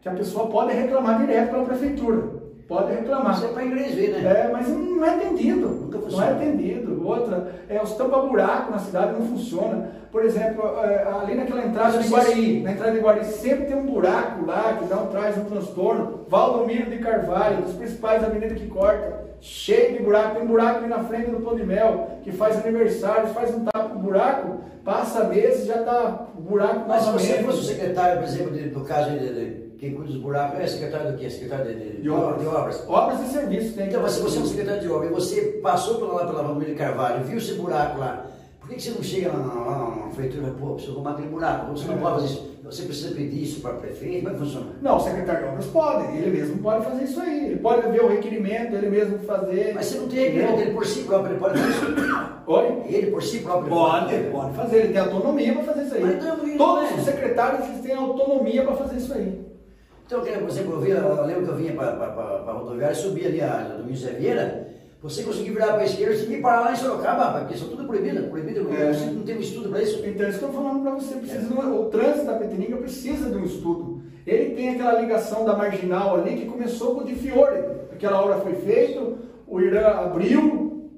que a pessoa pode reclamar direto pela prefeitura. Pode reclamar. Isso é para inglês ver, né? É, mas não é atendido. Nunca Não é atendido. Outra, é, os tampa-buraco na cidade não funciona. Por exemplo, é, ali naquela entrada de Guaraí, na entrada de Guaraí, sempre tem um buraco lá que dá um, traz um transtorno. Valdomiro de Carvalho, dos principais avenidas que corta, cheio de buraco. Tem um buraco ali na frente do Pão de Mel, que faz aniversário, faz um tapa buraco, passa meses já está buraco Mas se você fosse o secretário, por exemplo, do caso de, de quem cuida dos buracos é secretário do quê? Secretário de, de, de, obras. de obras. Obras e serviços. Tem então, mas se você é um secretário de obras e você passou pela, lá pela Valmir Carvalho, viu esse buraco lá, por que, você não chega lá na, prefeitura e pô, precisa arrumar aquele buraco? Você não é. pode fazer isso. Você precisa pedir isso para o prefeito? Como é que funciona? Não, o secretário de obras pode, ele mesmo pode fazer isso aí. Ele pode ver o requerimento, ele mesmo fazer. Mas você não tem requerimento, ele por si próprio, ele pode fazer isso. Oi? Ele por si próprio. Pode, pode, pode fazer, ele tem autonomia para fazer isso aí. Mas não, Todos é. os secretários têm autonomia para fazer isso aí. Então, por exemplo, eu, via, eu lembro que eu vinha para a rodoviária e subia ali a do José Vieira, você conseguir virar para a esquerda, você tinha que parar lá em Sorocaba, porque isso é tudo proibido, proibido, é. você não tem um estudo para isso. Então, isso que eu estou falando para você, precisa é. o trânsito da Petininga precisa de um estudo. Ele tem aquela ligação da marginal ali que começou com o de Fiore. Aquela obra foi feita, o Irã abriu,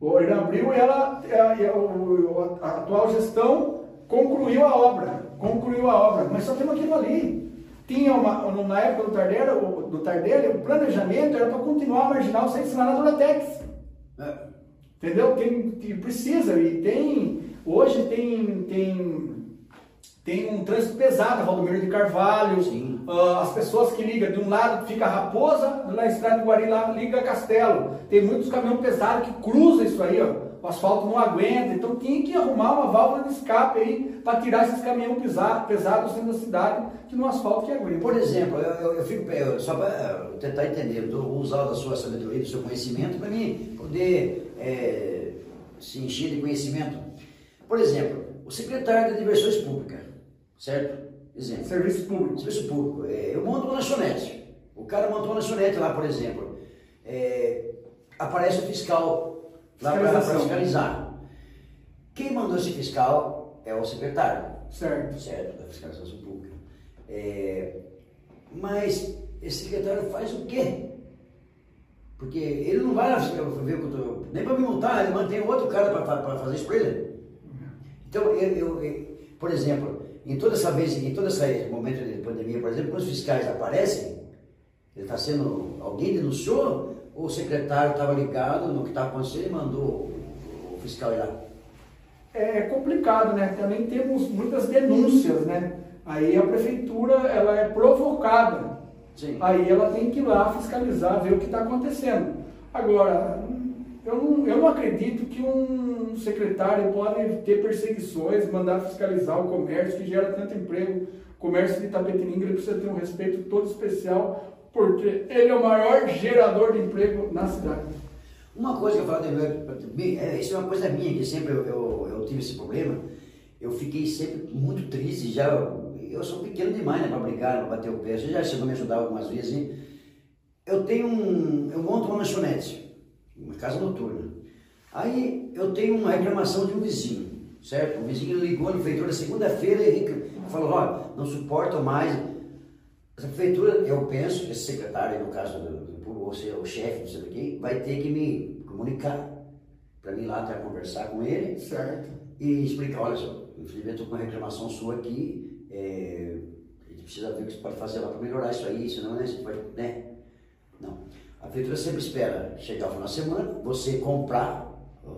o Irã abriu e ela, a, a, a atual gestão concluiu a obra, concluiu a obra, mas só temos aquilo ali tinha uma, na época do Tardelli, do Tardelli, o planejamento era para continuar a marginal sem ensinar na Duratex. É. Entendeu? Tem, tem, precisa, e tem, hoje tem, tem, tem um trânsito pesado, Valdomiro de Carvalho, uh, as pessoas que ligam, de um lado fica Raposa, na estrada de Guari lá liga Castelo. Tem muitos caminhões pesados que cruzam isso aí, ó o asfalto não aguenta, então tinha que arrumar uma válvula de escape aí para tirar esses caminhões pesados, dentro da cidade, que no asfalto que aguenta. Por exemplo, eu, eu, eu fico, eu, só para eh, tentar entender, vou usar da sua sabedoria, do seu conhecimento, para mim poder é, se encher de conhecimento. Por exemplo, o secretário de Diversões Públicas, certo? Exemplo. Serviço público. Serviço público. É, eu monto uma lanchonete. O cara montou uma lanchonete lá, por exemplo. É, aparece o fiscal lá para fiscalizar. Quem mandou esse fiscal é o secretário. Certo. Certo, da fiscalização pública. É, mas esse secretário faz o quê? Porque ele não vai lá ver o que eu tô, nem para me multar, ele mantém outro cara para fazer isso para ele. Então, eu, eu, por exemplo, em toda essa vez, em todo esse momento de pandemia, por exemplo, quando os fiscais aparecem, ele está sendo, alguém denunciou o secretário estava ligado no que estava acontecendo e mandou o fiscal ir lá? É complicado, né? Também temos muitas denúncias, né? Aí a prefeitura ela é provocada. Sim. Aí ela tem que ir lá fiscalizar, ver o que está acontecendo. Agora, eu não, eu não acredito que um secretário pode ter perseguições, mandar fiscalizar o comércio que gera tanto emprego. O comércio de Itapetininga precisa ter um respeito todo especial, porque ele é o maior gerador de emprego na cidade. Uma coisa que eu falo também, é, isso é uma coisa minha, que sempre eu, eu, eu, tive esse problema, eu fiquei sempre muito triste, já, eu sou pequeno demais, né, para brigar, para bater o pé, você já chegou a me ajudar algumas vezes, hein? Eu tenho um, eu monto uma lanchonete, uma casa noturna, aí eu tenho uma reclamação de um vizinho, certo? O vizinho ligou no feitor na segunda-feira e falou, olha, não suporto mais, a prefeitura, eu penso esse secretário, no caso do, ou seja, o chefe, não sei o quê, vai ter que me comunicar para mim lá até conversar com ele. Certo. E explicar, olha só, infelizmente estou com uma reclamação sua aqui, é, a gente precisa ver o que você pode fazer lá para melhorar isso aí, senão né, você pode, né? Não. A prefeitura sempre espera chegar o final de semana, você comprar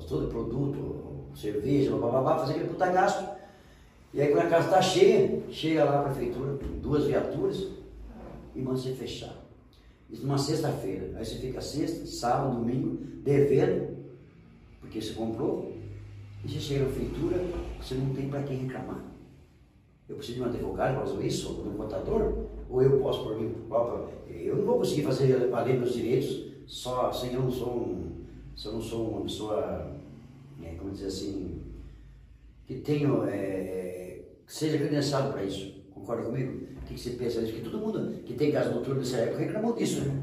todo produto, cerveja, blá, blá, blá, fazer aquele puta gasto. E aí quando a casa está cheia, chega lá a prefeitura, duas viaturas, e você fechar. Isso numa sexta-feira. Aí você fica sexta, sábado, domingo, devendo, porque você comprou, e você chega na feitura, você não tem para quem reclamar. Eu preciso de um advogado para resolver isso, ou de um contador, ou eu posso por mim próprio. Eu não vou conseguir fazer valer meus direitos só sem eu não sou um, se eu não sou uma pessoa, é, como dizer assim, que tenho, é, seja credenciado para isso. Concorda comigo? Que, você pensa disso? Que todo mundo que tem casa noturna nessa época reclamou disso, né?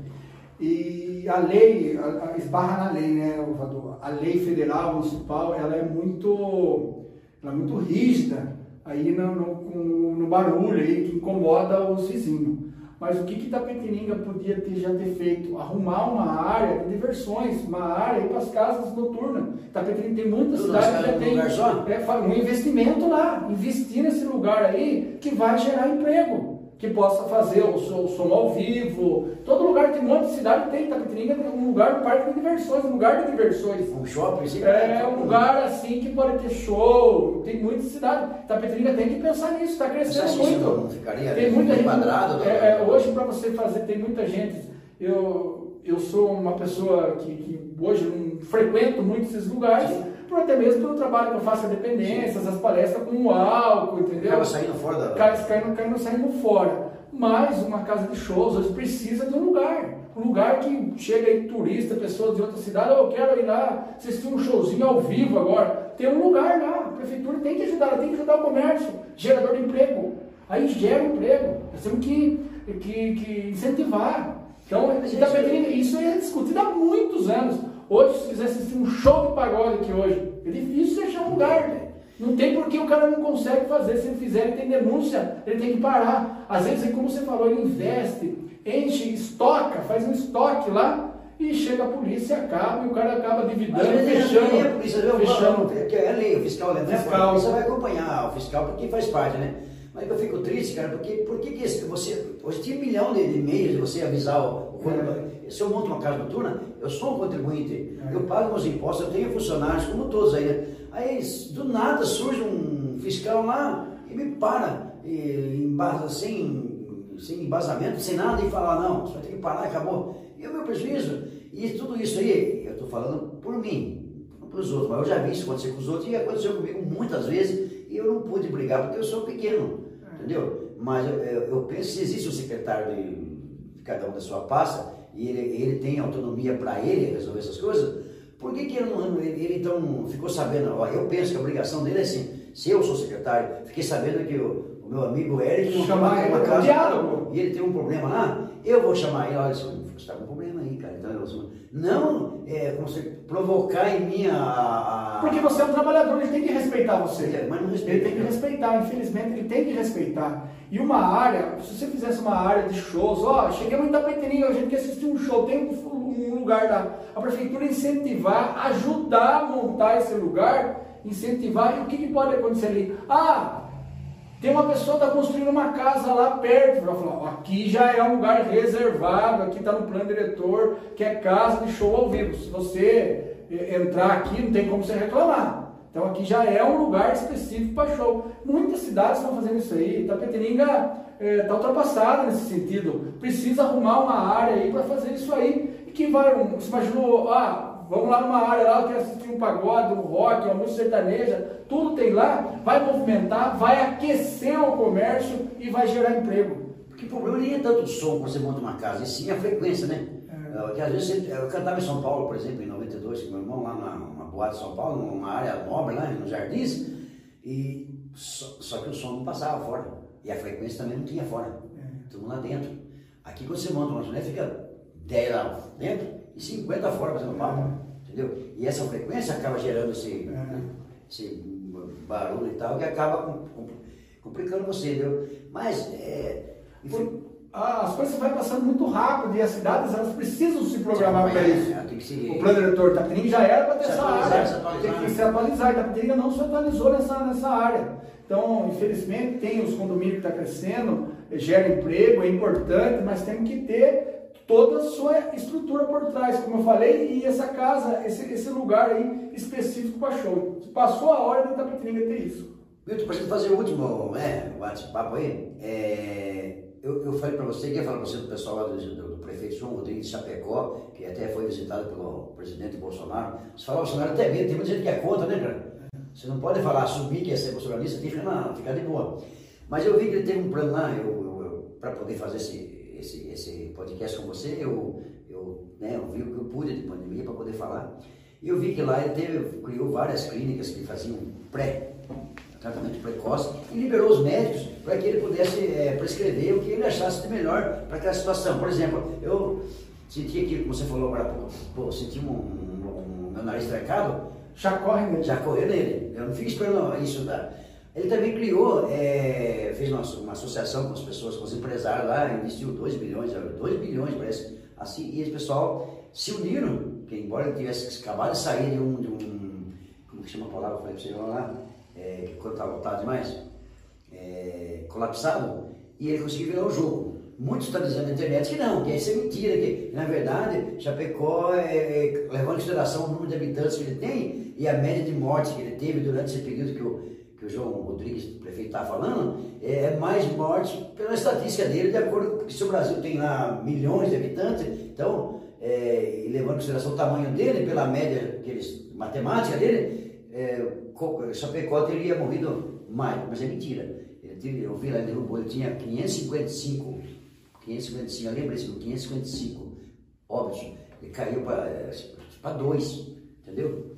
E a lei, a, a, esbarra na lei, né, Vador? A lei federal, municipal, ela é muito, ela é muito rígida aí no, no, no barulho aí que incomoda os vizinhos. Mas o que que Tapetininga podia ter, já ter feito? Arrumar uma área de diversões, uma área para as casas noturnas. Tapetininga tem muitas cidades que já tem é, um investimento lá, investir nesse lugar aí que vai gerar emprego que possa fazer o som, som, ao vivo. Todo lugar, tem um monte de cidade tem, Tapetininga tem um lugar, um parque de diversões, um lugar de diversões. Um shopping, sim. É, um lugar assim que pode ter show, tem muitas cidades. Tapetininga tem que pensar nisso, está crescendo muito. Não ficaria tem muita gente, quadrado, é, é, hoje para você fazer, tem muita gente. Eu, eu sou uma pessoa que, que hoje não frequento muito esses lugares. Sim por até mesmo pelo trabalho que eu faço a dependências, as palestras com o álcool, entendeu? Acaba saindo fora da. Caindo, caindo, saindo fora. Mas uma casa de shows hoje precisa de um lugar. Um lugar que chega aí turista, pessoas de outra cidade, oh, eu quero ir lá assistir um showzinho ao vivo agora. Tem um lugar lá, a prefeitura tem que ajudar, tem que ajudar o comércio, gerador de emprego. Aí gera emprego. Nós temos que, que, que incentivar. Então, isso é discutido há muitos anos. Hoje, se quiser assistir um show de pagode aqui hoje, é difícil achar um lugar, né? Não tem porque o cara não consegue fazer. Se ele fizer, ele tem denúncia, ele tem que parar. Às vezes, como você falou, ele investe, enche, estoca, faz um estoque lá e chega a polícia, acaba e o cara acaba dividindo, fechando. É a polícia, fechando. É lei, o fiscal, né? Fiscal. Você vai acompanhar o fiscal porque faz parte, né? Mas eu fico triste, cara, porque por que, que você. Hoje tinha um milhão de, de você avisar o. é. Se eu monto uma casa noturna, eu sou um contribuinte, é. eu pago meus impostos, eu tenho funcionários, como todos aí. Né? Aí do nada surge um fiscal lá e me para, e, embasa, sem, sem embasamento, sem nada, e fala: não, você vai ter que parar, acabou. E o meu prejuízo. E tudo isso aí, eu estou falando por mim, não para os outros, mas eu já vi isso acontecer com os outros e aconteceu comigo muitas vezes e eu não pude brigar porque eu sou pequeno entendeu? Mas eu, eu, eu penso que existe um secretário de, cada um da sua pasta e ele, ele tem autonomia para ele resolver essas coisas, por que, que ele, não, ele, ele então ficou sabendo? Ó, eu penso que a obrigação dele é assim, se eu sou secretário, fiquei sabendo que o, o meu amigo Eric não chamar uma casa e ele tem um problema lá, eu vou chamar ele, olha, você está com um problema aí, cara. Então, eu, não é, você provocar em mim a, Porque você é um trabalhador, ele tem que respeitar você. É, mas não respeita. Ele tem que respeitar, infelizmente, ele tem que respeitar. E uma área, se você fizesse uma área de shows, ó, cheguei em Itapetininga, a gente quer assistir um show, tem um, um lugar da a prefeitura incentivar, ajudar a montar esse lugar, incentivar, e o que, que pode acontecer ali? Ah, tem uma pessoa que está construindo uma casa lá perto. Vai falar, aqui já é um lugar reservado, aqui está no plano diretor, que é casa de show ao vivo. Se você entrar aqui, não tem como você reclamar. Então aqui já é um lugar específico para show. Muitas cidades estão fazendo isso aí. Itapetininga está é, tá ultrapassada nesse sentido. Precisa arrumar uma área aí para fazer isso aí. E que vai, você imaginou, ah, vamos lá numa área lá que assistir um pagode, um rock, uma música sertaneja, tudo tem lá, vai movimentar, vai aquecer o comércio e vai gerar emprego. Porque o problema nem é tanto o som quando você monta uma casa, e sim a frequência, né? É. Porque às vezes eu cantava em São Paulo, por exemplo, em 92, com meu irmão, lá numa boate de São Paulo, numa área nobre lá, nos jardins, e só, só, que o som não passava fora. E a frequência também não tinha fora. É. Tudo lá dentro. Aqui quando você monta uma janela, fica 10 lá dentro 50 fora fazendo papo. É. Entendeu? E essa frequência acaba gerando esse, é. né, esse barulho e tal, que acaba complicando você, entendeu? Mas é, ah, as coisas vão passando muito rápido e as cidades elas precisam se programar para isso. Se... O plano diretor Tapetininga já era para ter essa área, tem que se atualizar. Tapetininga não se atualizou nessa, nessa área. Então, infelizmente, tem os condomínios que estão tá crescendo, gera emprego, é importante, mas tem que ter toda a sua estrutura por trás, como eu falei, e essa casa, esse, esse lugar aí específico para show. Passou a hora de Tapetininga ter isso. Milton, para gente fazer o último né, bate-papo aí, é eu, eu falei para você, que ia falar para você do pessoal lá do, do, do, prefeito João Rodrigues de Chapecó, que até foi visitado pelo presidente Bolsonaro. Você fala Bolsonaro até mesmo, tem muita gente que é contra, né, cara? Você não pode falar, assumir que é ser bolsonarista, tem que ficar, ficar de boa. Mas eu vi que ele teve um plano lá, eu, eu, eu para poder fazer esse, esse, esse podcast com você, eu, eu, né, eu vi o que eu pude de pandemia para poder falar. E eu vi que lá ele teve, criou várias clínicas que faziam pré tratamento precoce, e liberou os médicos para que ele pudesse é, prescrever o que ele achasse de melhor para aquela situação. Por exemplo, eu senti aqui, como você falou agora, pô, senti um, um, um, meu nariz trancado, já corre. Já correu nele. Eu não fico esperando isso da. Ele também criou, é, fez uma, uma, associação com as pessoas, com os empresários lá, investiu 2 bilhões, 2 bilhões parece, assim, e esse pessoal se uniram, que embora ele tivesse acabado de sair de um, de um como que chama a palavra, falei para você lá, é, quando está lotado demais, é, colapsado, e ele conseguiu virar o jogo. Muitos estão dizendo na internet que não, que isso é mentira, que na verdade Chapecó, é, é, levando em consideração o número de habitantes que ele tem e a média de mortes que ele teve durante esse período que o, que o João Rodrigues, prefeito, está falando, é, é mais morte pela estatística dele, de acordo com que se o Brasil tem lá milhões de habitantes, então, é, e levando em consideração o tamanho dele, pela média que eles, matemática dele, é, Chapecó teria morrido mais, mas é mentira. Ele, eu vi lá, ele derrubou, ele tinha 555, 555, lembra isso? 555 óbitos. Ele caiu para dois, entendeu?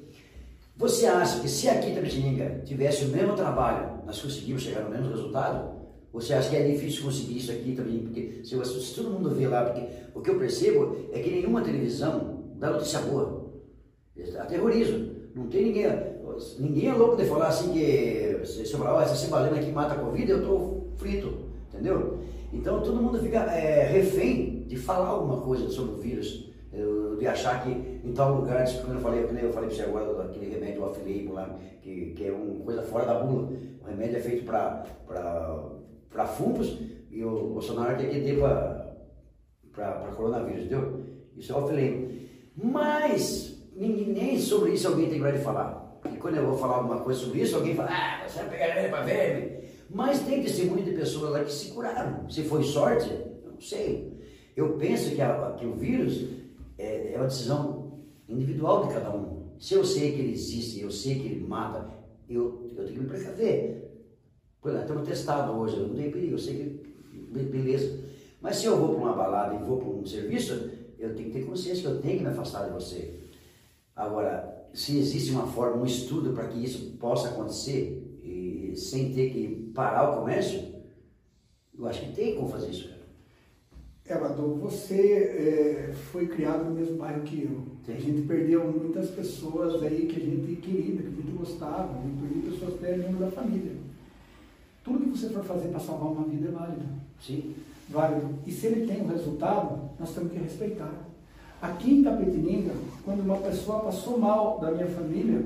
Você acha que se aqui em Tapetininga tivesse o mesmo trabalho, nós conseguimos chegar no mesmo resultado? Você acha que é difícil conseguir isso aqui também? Porque se, se todo mundo vê lá, porque o que eu percebo é que nenhuma televisão dá notícia boa. Aterroriza. Não tem ninguém. Ninguém é louco de falar assim que se eu falar, oh, essa cimbalina aqui mata a Covid, eu estou frito, entendeu? Então todo mundo fica é, refém de falar alguma coisa sobre o vírus, de achar que em tal lugar, quando eu falei, eu falei para você agora, aquele remédio off-label lá, que, que é uma coisa fora da bula, o remédio é feito para fungos e o Bolsonaro quer que dê para coronavírus, entendeu? Isso é off-label. Mas ninguém, nem sobre isso alguém tem coragem de falar. E quando eu vou falar alguma coisa sobre isso, alguém fala, ah, você vai pegar para verme. Mas tem testemunho de pessoas lá que se curaram. Se foi sorte, não sei. Eu penso que, a, que o vírus é, é uma decisão individual de cada um. Se eu sei que ele existe, eu sei que ele mata, eu, eu tenho que me precaver. Por exemplo, estamos testados hoje, eu não tenho perigo, eu sei que beleza. Mas se eu vou para uma balada e vou para um serviço, eu tenho que ter consciência que eu tenho que me afastar de você. Agora, se existe uma forma, um estudo para que isso possa acontecer e, sem ter que parar o comércio, eu acho que tem como fazer isso, cara. Evador, você é, foi criado no mesmo bairro que eu. Sim. A gente perdeu muitas pessoas aí que a gente queria, que a gente gostava, perdeu pessoas até membros da família. Tudo que você for fazer para salvar uma vida é válido. Sim. Válido. E se ele tem um resultado, nós temos que respeitar. Aqui em Tapetininga, quando uma pessoa passou mal da minha família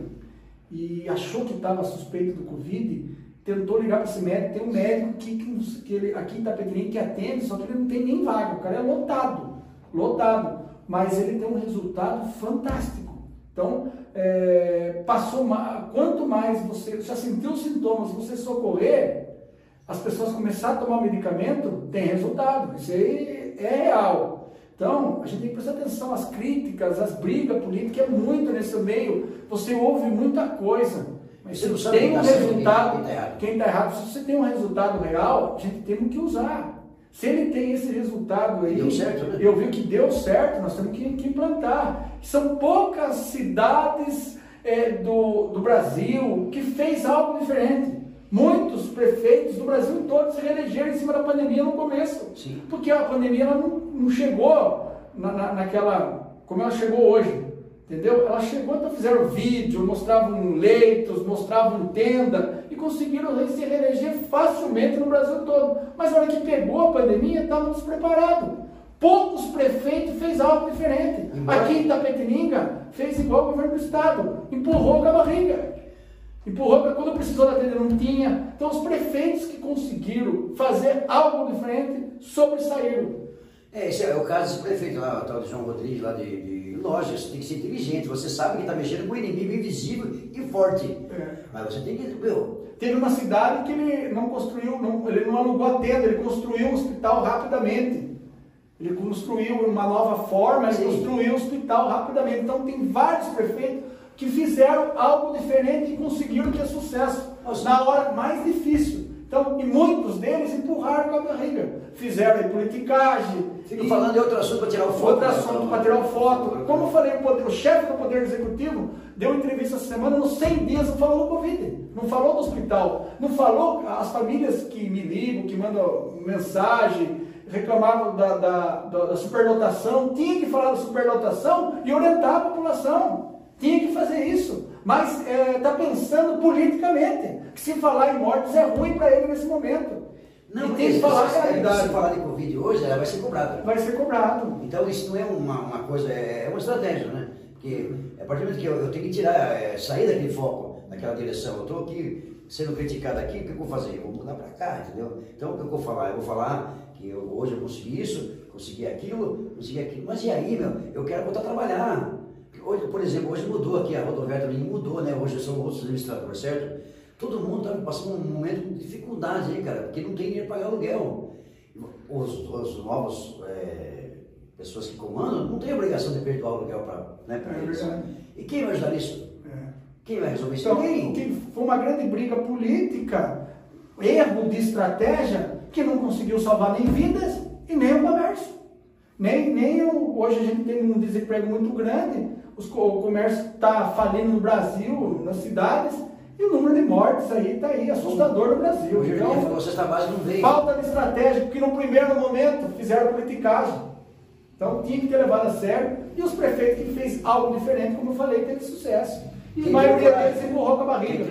e achou que estava suspeito do Covid, tentou ligar para esse médico. Tem um médico que, que, que ele, aqui em Tapetininga que atende, só que ele não tem nem vaga. O cara é lotado, lotado. Mas ele tem um resultado fantástico. Então, é, passou quanto mais você já sentiu os sintomas, você socorrer, as pessoas começarem a tomar medicamento, tem resultado. Isso aí é real. Então, a gente tem que prestar atenção às críticas, às brigas políticas, é muito nesse meio. Você ouve muita coisa. Mas Você não se sabe tem um tá quem resultado, tá quem está errado, se você tem um resultado real, a gente tem que usar. Se ele tem esse resultado aí, certo, né? eu vi que deu certo, nós temos que, que implantar. São poucas cidades é, do, do Brasil que fez algo diferente. Muitos prefeitos do Brasil todo se reelegeram em cima da pandemia no começo. Sim. Porque a pandemia não, não chegou na, na- naquela. como ela chegou hoje. Entendeu? Ela chegou, então fizeram vídeo, mostravam leitos, mostravam tenda e conseguiram se reeleger facilmente no Brasil todo. Mas na hora que pegou a pandemia, estavam despreparados. Poucos prefeitos fez algo diferente. Aqui em Itapetininga fez igual o governo do estado, empurrou com a barriga. Empurrou para quando precisou da tenda não tinha. Então os prefeitos que conseguiram fazer algo diferente sobressaíram. É, esse é o caso desse prefeito lá, o tal de João Rodrigues, lá de, de loja. Você tem que ser inteligente. Você sabe que está mexendo com um inimigo invisível e forte. É. Mas você tem que. Meu, Teve uma cidade que ele não construiu, não- ele não alugou a tenda, ele construiu um hospital rapidamente. Ele construiu uma nova forma, ele Sim. construiu um hospital rapidamente. Então tem vários prefeitos que fizeram algo diferente e conseguiram ter sucesso na hora mais difícil. Então, e muitos deles empurraram com a barriga. Fizeram aí politicagem. e- falando de outro assunto para tirar foto. Outro assunto para tirar foto. Como eu falei, o, poder- o chefe do Poder Executivo deu entrevista essa semana, nos 100 dias não falou do Covid, não falou do hospital, não falou as famílias que me ligam, que mandam mensagem, reclamavam da, da, da- da superlotação, tinha que falar da superlotação e orientar a população. Tinha que fazer isso. Mas está pensando politicamente, que se falar em mortes é ruim para ele nesse momento. Não, e tem que falar se realidade. você falar de Covid hoje, ela vai ser cobrada. Vai ser cobrado. Então isso não é uma, uma coisa, é uma estratégia, né? Porque a partir do momento que eu, eu tenho que tirar, é, sair daquele foco, daquela direção, eu estou aqui sendo criticado aqui, o que eu vou fazer? Eu vou mudar para cá, entendeu? Então o que eu vou falar? Eu vou falar que eu, hoje eu consegui isso, consegui aquilo, consegui aquilo, mas e aí, meu? Eu quero voltar a trabalhar. Hoje, por exemplo, hoje mudou aqui, a rodoviária também mudou, né? Hoje são outros administradores, certo? Todo mundo está passando um momento de dificuldade aí, cara, porque não tem dinheiro para pagar aluguel. Os, os novos é, pessoas que comandam não têm obrigação de perdoar o aluguel para né, pra É eles. verdade. E quem vai ajudar nisso? É. Quem vai resolver isso? Então, Ninguém. que foi uma grande briga política, erro de estratégia, que não conseguiu salvar nem vidas e nem o comércio. Nem, nem o, hoje a gente tem um desemprego muito grande, os o comércio está falindo no Brasil, nas cidades, e o número de mortes aí está aí, assustador no Brasil. O Então, falou, cesta base não veio. falta de estratégia, porque no primeiro momento fizeram politicagem. Então tinha que ter levado a sério. E os prefeitos que fez algo diferente, como eu falei, teve sucesso. E Quem a maioria deles empurrou com a barriga.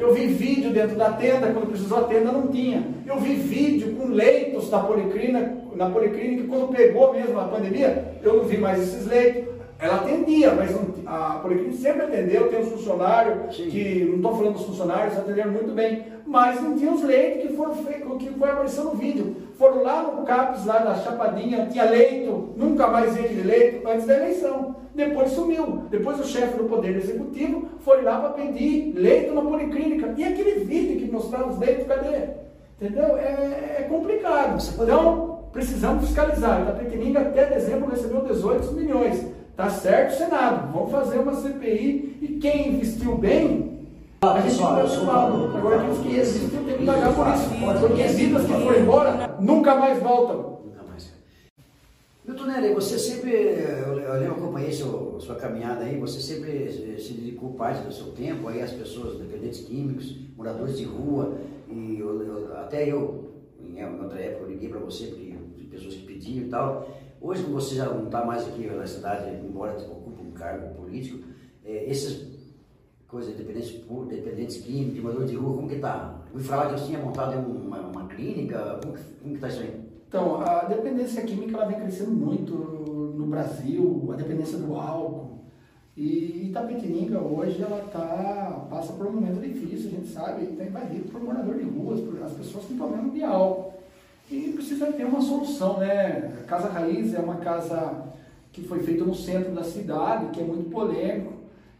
Eu vi vídeo dentro da tenda, quando precisou a tenda não tinha. Eu vi vídeo com leitos na policlínica, na policlínica, quando pegou mesmo a pandemia, eu não vi mais esses leitos. Ela atendia, mas não- a policlínica sempre atendeu, tem os funcionários, Sim. que não estou falando dos funcionários, atenderam muito bem, mas não tinha os leitos que foram feitos, que foi aparecendo no vídeo. Foram lá no CAPES, lá na Chapadinha, tinha leito, nunca mais vi aquele leito antes da eleição. Depois sumiu. Depois o chefe do Poder Executivo foi lá para pedir leito na policlínica. E aquele vídeo que mostrava os leitos, cadê? Entendeu? É, é complicado. Então, precisamos fiscalizar. Itapetininga até dezembro recebeu 18 milhões. Tá certo, Senado. Vamos fazer uma CPI e quem investiu bem, a gente. Paulo. Agora quem que investiu tem que pagar por isso. Porque as vidas que foram embora nunca mais voltam. Nunca mais. Milton Nery, você sempre, eu, eu acompanhei seu, sua caminhada aí, você sempre eh, se dedicou parte do seu tempo aí às pessoas dependentes químicos, moradores de rua, e eu- eu- até eu, em outra época, eu liguei para você, porque pessoas que pediam e tal. Hoje, como você já não está mais aqui na cidade, embora ocupe um cargo político, eh, essas coisas dependentes, dependentes químicos, moradores de rua, como que tá? Eu ouvi falar que você tinha montado uma, uma clínica, como que, como que tá isso aí? Então, a dependência química ela vem crescendo muito no Brasil, a dependência do álcool. E Itapetininga hoje ela tá, passa por um momento difícil, a gente sabe, está invadido por morador de ruas, por as pessoas com problema de álcool. E precisa ter uma solução, né? A Casa Raiz é uma casa que foi feita no centro da cidade, que é muito polêmico.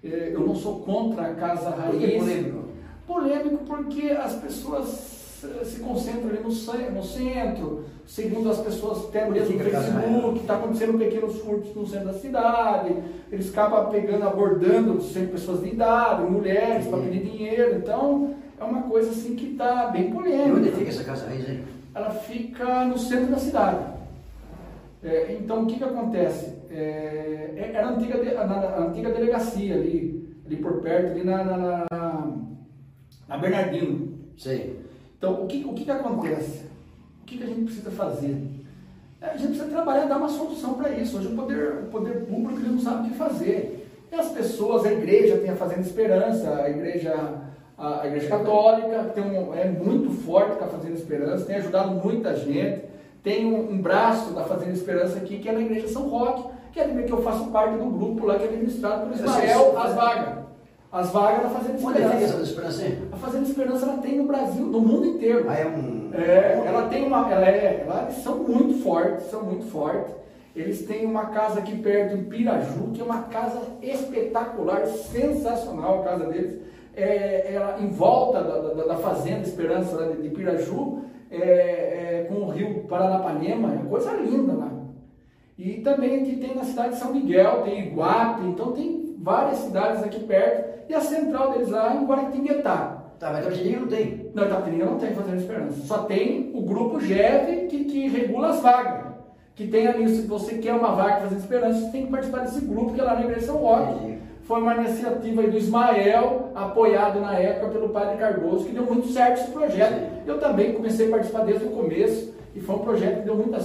Eh, Eu não sou contra a Casa Por Raiz. que polêmico? Polêmico porque as pessoas se concentra ali no, no centro, segundo as pessoas têm mesmo no casa Facebook, está acontecendo pequenos furtos no centro da cidade, eles acabam pegando, abordando sempre pessoas de idade, mulheres, para pedir dinheiro, então é uma coisa assim que está bem polêmica. onde fica essa casa raiz aí? Ela fica no centro da cidade. É, então o que, que acontece? É, é- era a antiga, de- na antiga delegacia ali, ali por perto, ali na, na, na- na Bernardino. Sei. Então, o que, o que, que acontece? O que, que a gente precisa fazer? É, A gente precisa trabalhar, dar uma solução para isso. Hoje o poder, o poder público ele não sabe o que fazer. E as pessoas, a igreja tem a Fazenda Esperança, a igreja, a, a igreja católica tem um, é muito forte com a Fazenda Esperança, tem ajudado muita gente. Tem um, um braço da Fazenda Esperança aqui, que é na igreja São Roque, que é que eu faço parte do grupo lá que é administrado por Ismael, as vagas. As vagas da Fazenda Onde fica Esperança. essa esperança? A Fazenda Esperança ela tem no Brasil, no mundo inteiro. Ah, é um. É, ela tem uma, ela é, ela, eles são muito fortes, são muito fortes. Eles têm uma casa aqui perto em Piraju, que é uma casa espetacular, sensacional a casa deles. É, ela, em volta da, da, da fazenda Esperança lá de, de Piraju, é, é, com o rio Paranapanema, é uma coisa linda lá. E também aqui tem na cidade de São Miguel, tem Iguape, então tem várias cidades aqui perto. E a central deles lá é em Guaratinguetá. Tá, mas Itapetininga não tem. Não, Itapetininga não tem Fazenda Esperança. Só tem o grupo GEV que, que regula as vagas. Que tem ali, se você quer uma vaga Fazenda Esperança, você tem que participar desse grupo que é lá na Igreja São Roque. Foi uma iniciativa do Ismael, apoiado na época pelo Padre Cardoso, que deu muito certo esse projeto. Eu também comecei a participar desde o começo e foi um projeto que deu muita,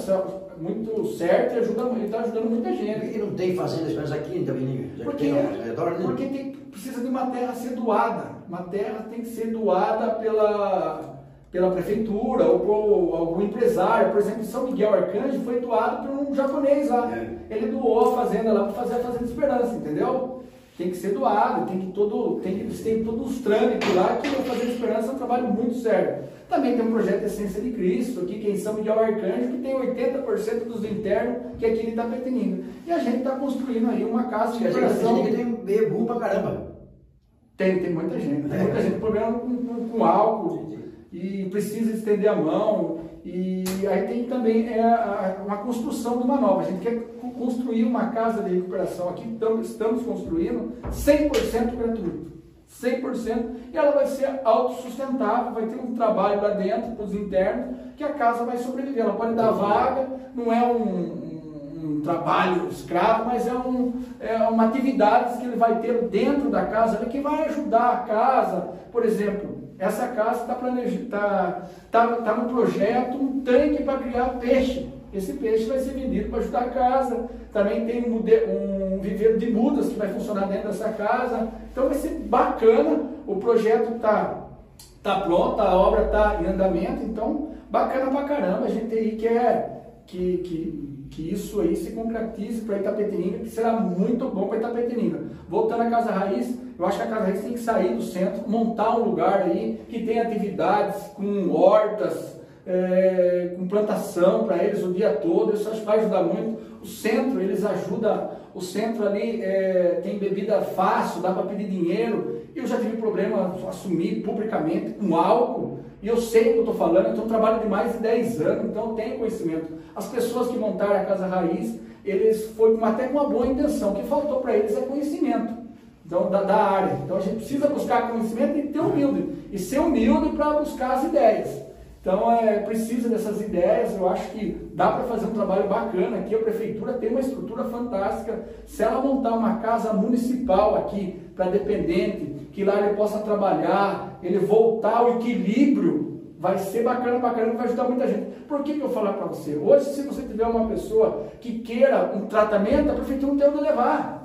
muito certo e ajuda, está ajudando muita gente. E não tem fazenda esperança aqui em Itapetininga? Já que Porque, tem né? porque tem, precisa de uma terra ser doada. Uma terra tem que ser doada pela, pela prefeitura ou por algum empresário. Por exemplo, em São Miguel Arcanjo foi doado por um japonês lá. É. Ele doou a fazenda lá para fazer a Fazenda Esperança, entendeu? Tem que ser doado, tem que todo, tem que têm todos os trâmites lá, que a Fazenda Esperança é um trabalho muito sério. Também tem um projeto Essência de Cristo, aqui que é São Miguel Arcanjo, que tem 80% dos internos, que é aqui em Itapetininga. E a gente está construindo aí uma casa de Quer dizer, operação. Itapetininga tem burro pra caramba. Tem, tem muita gente. Tem É. muita gente com problema com, com, com álcool e precisa estender a mão. E aí tem também é, a- uma construção de uma nova. A gente quer co- construir uma casa de recuperação aqui, estamos, estamos construindo 100% gratuito. 100%, e ela vai ser autossustentável, vai ter um trabalho lá dentro para os internos, que a casa vai sobreviver. Ela pode dar vaga, não é um, um- trabalho escravo, mas é, um, é uma atividade que ele vai ter dentro da casa que vai ajudar a casa. Por exemplo, essa casa está está tá, tá no projeto um tanque para criar peixe. Esse peixe vai ser vendido para ajudar a casa. Também tem um, um viveiro de mudas que vai funcionar dentro dessa casa. Então vai ser bacana. O projeto está tá pronto, a obra está em andamento. Então, bacana pra caramba. A gente aí quer que, que, que isso aí se concretize para Itapetininga, que será muito bom para Itapetininga. Voltando à Casa Raiz, eu acho que a Casa Raiz tem que sair do centro, montar um lugar aí que tenha atividades com hortas, é, com plantação para eles o dia todo, isso acho que vai ajudar muito. O centro, eles ajudam, o centro ali é, tem bebida fácil, dá para pedir dinheiro. Eu já tive problema assumir publicamente com álcool, e eu sei o que eu estou falando, então eu trabalho de mais de 10 anos, então eu tenho conhecimento. As pessoas que montaram a Casa Raiz, eles foi até com uma boa intenção, o que faltou para eles é conhecimento então, da, da área. Então a gente precisa buscar conhecimento e ter humilde. E ser humilde para buscar as ideias. Então é, precisa dessas ideias, eu acho que dá para fazer um trabalho bacana aqui. A prefeitura tem uma estrutura fantástica. Se ela montar uma casa municipal aqui para dependente, que lá ele possa trabalhar, ele voltar ao equilíbrio, vai ser bacana pra caramba, vai ajudar muita gente. Por que, que eu falar para você? Hoje, se você tiver uma pessoa que queira um tratamento, a prefeitura não tem onde levar.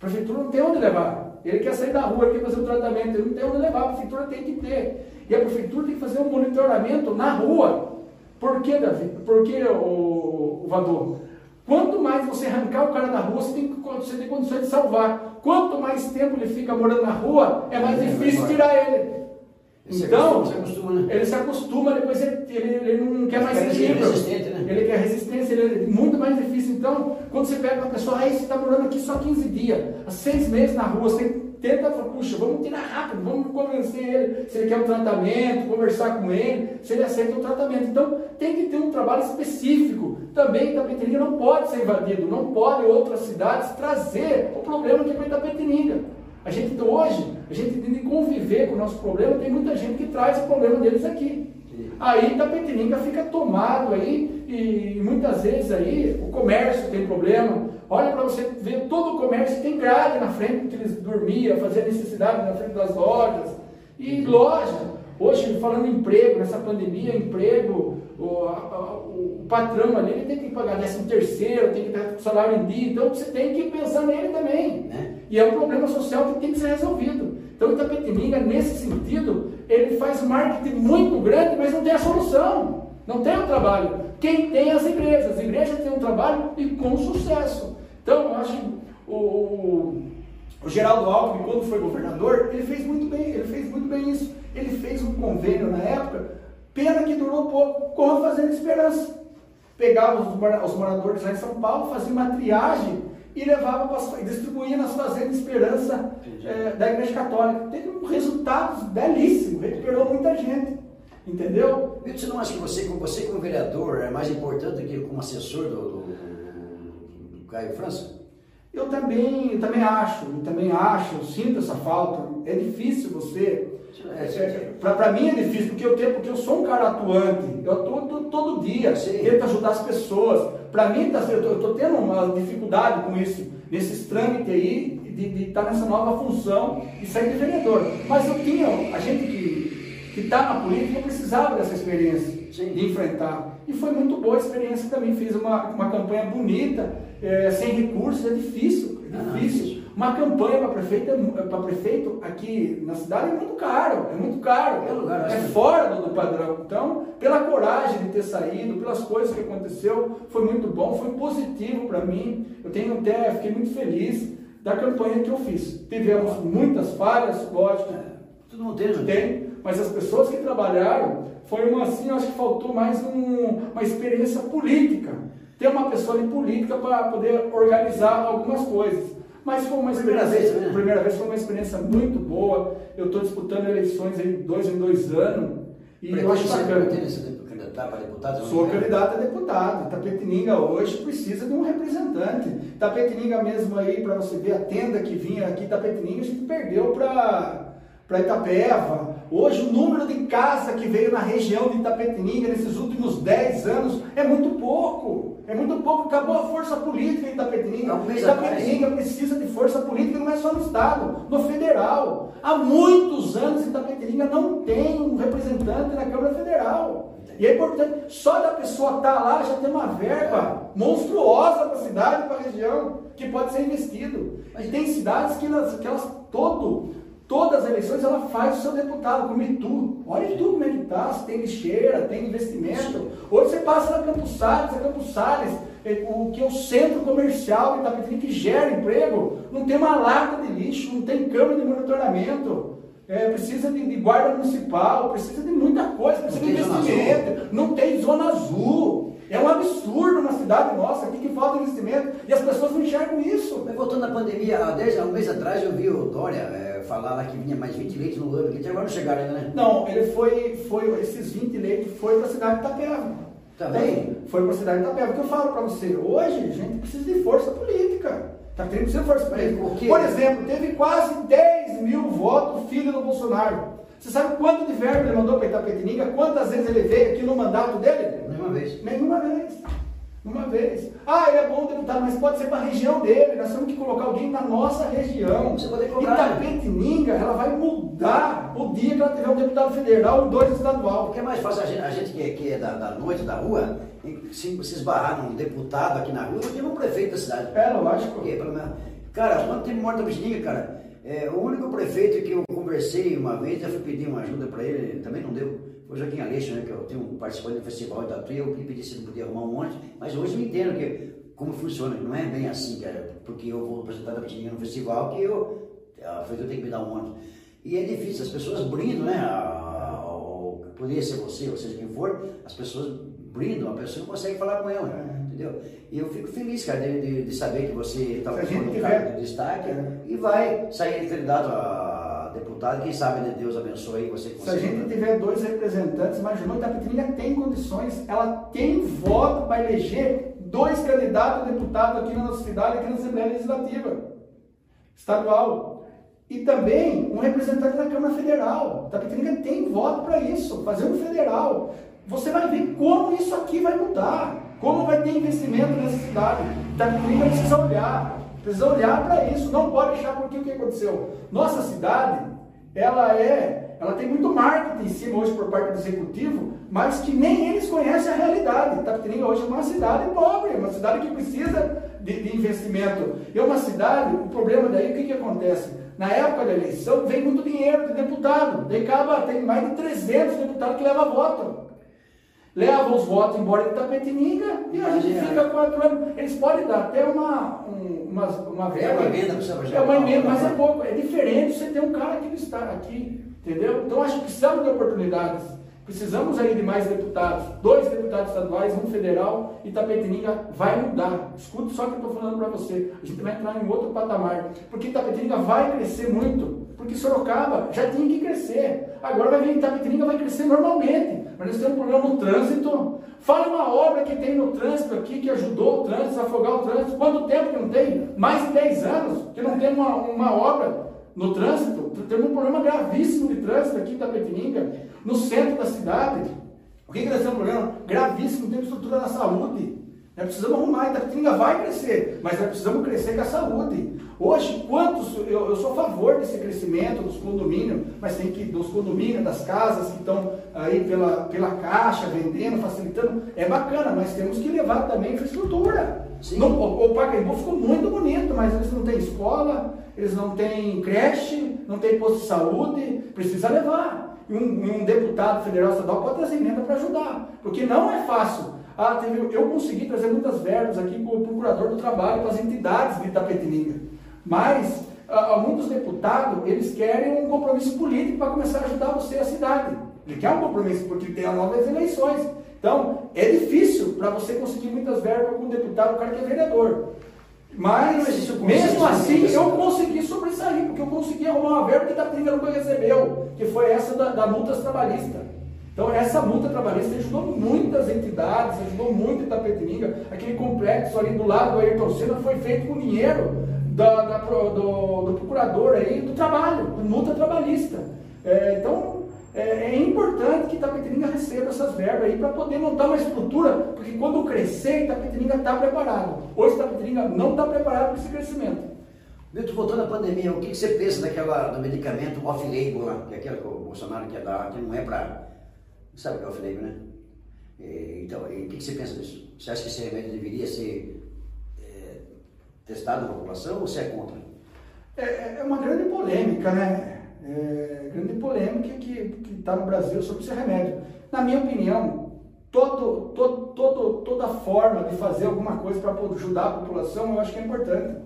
A prefeitura não tem onde levar. Ele quer sair da rua, ele quer fazer o tratamento, ele não tem onde levar, a prefeitura tem que ter. E a prefeitura tem que fazer um monitoramento na rua. Por que, Davi? Por que, o, o Vador? Quanto mais você arrancar o cara da rua, você tem, você tem condições de salvar. Quanto mais tempo ele fica morando na rua, é mais É, difícil vai tirar ele. Então, se acostuma, né? ele se acostuma, depois ele, ele, ele não quer mais Ele ser fica livre. resistente, né? Ele quer resistência, ele é muito mais difícil. Então, quando você pega uma pessoa, aí você está morando aqui só 15 dias, há seis meses na rua, sem tenta, puxa, vamos tirar rápido, vamos convencer ele se ele quer um tratamento, conversar com ele, se ele aceita o tratamento. Então, tem que ter um trabalho específico. Também Itapetininga não pode ser invadido, não pode outras cidades trazer o problema que é Itapetininga. A gente hoje, a gente tem que conviver com o nosso problema, tem muita gente que traz o problema deles aqui. Aí Itapetininga fica tomado aí e muitas vezes aí o comércio tem problema. Olha para você ver, todo o comércio tem grade na frente que eles dormiam, faziam necessidade na frente das lojas. E loja, hoje falando em emprego, nessa pandemia, emprego, o, a, o, patrão ali ele tem que pagar décimo terceiro, tem que dar salário em dia, então você tem que pensar nele também. Né? E é um problema social que tem que ser resolvido. Então Itapetininga, nesse sentido, ele faz marketing muito grande, mas não tem a solução, não tem o trabalho. Quem tem as igrejas, as igrejas têm um trabalho e com sucesso. Então, eu acho que o, o, o Geraldo Alckmin, quando foi governador, ele fez muito bem, ele fez muito bem isso. Ele fez um convênio na época, pena que durou pouco, com a Fazenda Esperança. Pegava os, os moradores lá em São Paulo, fazia uma triagem e levava para distribuía nas fazendas Esperança é, da Igreja Católica. Teve um resultado belíssimo, recuperou muita gente. Entendeu? Vitor, você não acha que você, você como vereador é mais importante do que como assessor do, do, do Caio França? Eu também, eu também acho, eu também acho, eu sinto essa falta. É difícil você. É, é, para mim é difícil, porque eu, tenho, porque eu sou um cara atuante. Eu atuo todo, dia, tento ajudar as pessoas. Para mim, tá, eu estou tendo uma dificuldade com isso, nesses trâmites aí, de estar tá nessa nova função e sair de vereador. Mas eu tinha, a gente que está na política precisava dessa experiência Sim. de enfrentar. E foi muito boa a experiência também. Fiz uma, uma campanha bonita, é, sem recursos, é difícil. É ah, difícil. Uma campanha para prefeito, para prefeito aqui na cidade é muito caro, é muito caro, é, é fora do, do, padrão. Então, pela coragem de ter saído, pelas coisas que aconteceu, foi muito bom, foi positivo para mim. Eu tenho até, fiquei muito feliz da campanha que eu fiz. Tivemos muitas falhas, lógico. É, todo mundo tem, tem, mas as pessoas que trabalharam foi uma assim, acho que faltou mais um, uma experiência política. Ter uma pessoa em política para poder organizar algumas coisas. Mas foi uma experiência, primeira vez, né? primeira vez foi uma experiência muito boa. Eu estou disputando eleições aí dois em dois anos. E eu acho bacana. Para deputado? Sou candidato a deputado. Tapetininga hoje precisa de um representante. Tapetininga mesmo aí, para você ver a tenda que vinha aqui, Tapetininga, a gente perdeu para para Itapeva. Hoje o número de casa que veio na região de Itapetininga nesses últimos 10 anos é muito pouco. É muito pouco, acabou a força política em Itapetininga. Itapetininga precisa de força política, não é só no Estado, no federal. Há muitos anos Itapetininga não tem um representante na Câmara Federal. E é importante, só da pessoa estar tá lá já tem uma verba monstruosa para a cidade, para a região, que pode ser investido. Mas tem cidades que elas, que elas todo Todas as eleições ela faz o seu deputado, como Itu. Olha Itu como é que está, se tem lixeira, tem investimento. Hoje você passa na Campos Salles, a Campos Salles, é, o que é o centro comercial de Itapetininga que gera emprego, não tem uma lata de lixo, não tem câmara de monitoramento. É, precisa de, de, guarda municipal, precisa de muita coisa, precisa de investimento, não tem zona azul. É um absurdo uma cidade nossa aqui que falta investimento e as pessoas não enxergam isso. Mas voltando à pandemia, desde um mês atrás eu vi o Dória é, falar lá que vinha mais 20 leitos no Hub, que agora não chegaram ainda, né? Não, ele foi, foi esses 20 leitos foi para a cidade de Itapeva. Também? Foi para a cidade de Itapeva. O que eu falo para você, hoje a gente precisa de força política. Está tendo que ser força política. Por exemplo, teve quase 10 mil votos filho do Bolsonaro. Você sabe quanto de verbo ele mandou para Itapetininga? Quantas vezes ele veio aqui no mandato dele? Nenhuma vez. Nenhuma vez. Uma vez. Ah, ele é bom deputado, mas pode ser para a região dele. Nós temos que colocar alguém na nossa região. Você pode colocar. Itapetininga, ela vai mudar o dia que ela tiver um deputado federal e dois estadual. O que é mais fácil a gente, a gente que, é, que é da, da noite, da rua, se, se esbarrar num deputado aqui na rua do que num prefeito da cidade. É, lógico. Porque, pelo menos, cara, quando tem morte da Bitininga, cara, é, o único prefeito que eu conversei uma vez, já fui pedir uma ajuda para ele, também não deu, o Joaquim Aleixo, né, que eu tenho um participante do festival da Tatuí, eu pedi se ele podia arrumar um monte, mas hoje eu entendo que, como funciona, não é bem assim, cara, porque eu vou apresentar a Bitininga no festival, que eu, a eu tenho que me dar um monte. E é difícil, as pessoas brindam, né, a, a, a, poderia ser você, ou seja quem for, as pessoas brinda, uma pessoa não consegue falar com ela, é. entendeu? E eu fico feliz, cara, de, de, de saber que você está ocupando um destaque é. e vai sair candidato a deputado, quem sabe né, Deus abençoe você. Se a gente tiver dois representantes, imaginou, Itapetininga tem condições, ela tem voto para eleger dois candidatos a deputado aqui na nossa cidade, aqui na Assembleia Legislativa Estadual. E também um representante da Câmara Federal. Itapetininga tem voto para isso, fazer um federal. Você vai ver como isso aqui vai mudar, como vai ter investimento nessa cidade. Itapetininga precisa olhar, precisa olhar para isso, não pode deixar porque o que aconteceu? Nossa cidade, ela é, ela tem muito marketing em cima hoje por parte do executivo, mas que nem eles conhecem a realidade. Itapetininga hoje é uma cidade pobre, uma cidade que precisa de, de investimento. É uma cidade, o problema daí, o que, que acontece? Na época da eleição, vem muito dinheiro de deputado. Daí acaba, tem mais de 300 deputados que levam voto. Levam os votos embora de Tapetininga e a gente fica quatro anos. Eles podem dar até uma, um, uma, uma verba. É uma emenda para É uma emenda, mas é pouco. É diferente você ter um cara que está aqui, entendeu? Então acho que precisamos de oportunidades. Precisamos aí de mais deputados, dois deputados estaduais, um federal, e Tapetininga vai mudar. Escute só o que eu estou falando para você. A gente vai entrar em outro patamar, porque Tapetininga vai crescer muito, porque Sorocaba já tinha que crescer. Agora vai vir Tapetininga vai crescer normalmente, mas nós temos um problema no trânsito. Fala uma obra que tem no trânsito aqui, que ajudou o trânsito, afogar o trânsito. Quanto tempo que não tem? Mais de 10 anos que não tem uma, uma obra no trânsito, temos um problema gravíssimo de trânsito aqui em Tapetininga, no centro da cidade. O que, que nós temos um problema gravíssimo de estrutura na saúde? Nós precisamos arrumar, Itapetininga vai crescer, mas nós precisamos crescer com a saúde. Hoje, quantos, eu, eu sou a favor desse crescimento dos condomínios, mas tem que, dos condomínios, das casas que estão aí pela, pela caixa, vendendo, facilitando, é bacana, mas temos que levar também infraestrutura. No, o, o Pacaembu ficou muito bonito, mas eles não têm escola, eles não têm creche, não têm posto de saúde, precisa levar. E um, um deputado federal estadual pode trazer emenda para ajudar, porque não é fácil. Ah, teve, eu consegui trazer muitas verbas aqui para o procurador do trabalho, para as entidades de Itapetininga. Mas ah, muitos deputados, eles querem um compromisso político para começar a ajudar você a cidade. Ele quer um compromisso, porque tem as novas eleições. Então, é difícil para você conseguir muitas verbas com um deputado, o cara que é vereador. Mas, mesmo assim, eu consegui sobressair, porque eu consegui arrumar uma verba que Itapetininga nunca recebeu, que foi essa da, da multas trabalhistas. Então, essa multa trabalhista ajudou muitas entidades, ajudou muito Itapetininga. Aquele complexo ali do lado do Ayrton Senna foi feito com dinheiro da, da, do, do, procurador aí do trabalho, com multa trabalhista. É, então, é, é, importante que Itapetininga receba essas verbas aí para poder montar uma estrutura, porque quando crescer, Itapetininga está preparado. Hoje Itapetininga não está preparado para esse crescimento. Milton, voltando à pandemia, o que, que você pensa daquela, do medicamento off-label lá, que é aquele que o Bolsonaro quer dar, que não é para. Sabe o que é off-label, né? É, então, o que, você pensa disso? Você acha que esse remédio deveria ser é, testado na população ou você é contra? É, é uma grande polêmica, né? é, grande polêmica que está no Brasil sobre esse remédio. Na minha opinião, todo, todo, todo, toda forma de fazer alguma coisa para ajudar a população, eu acho que é importante.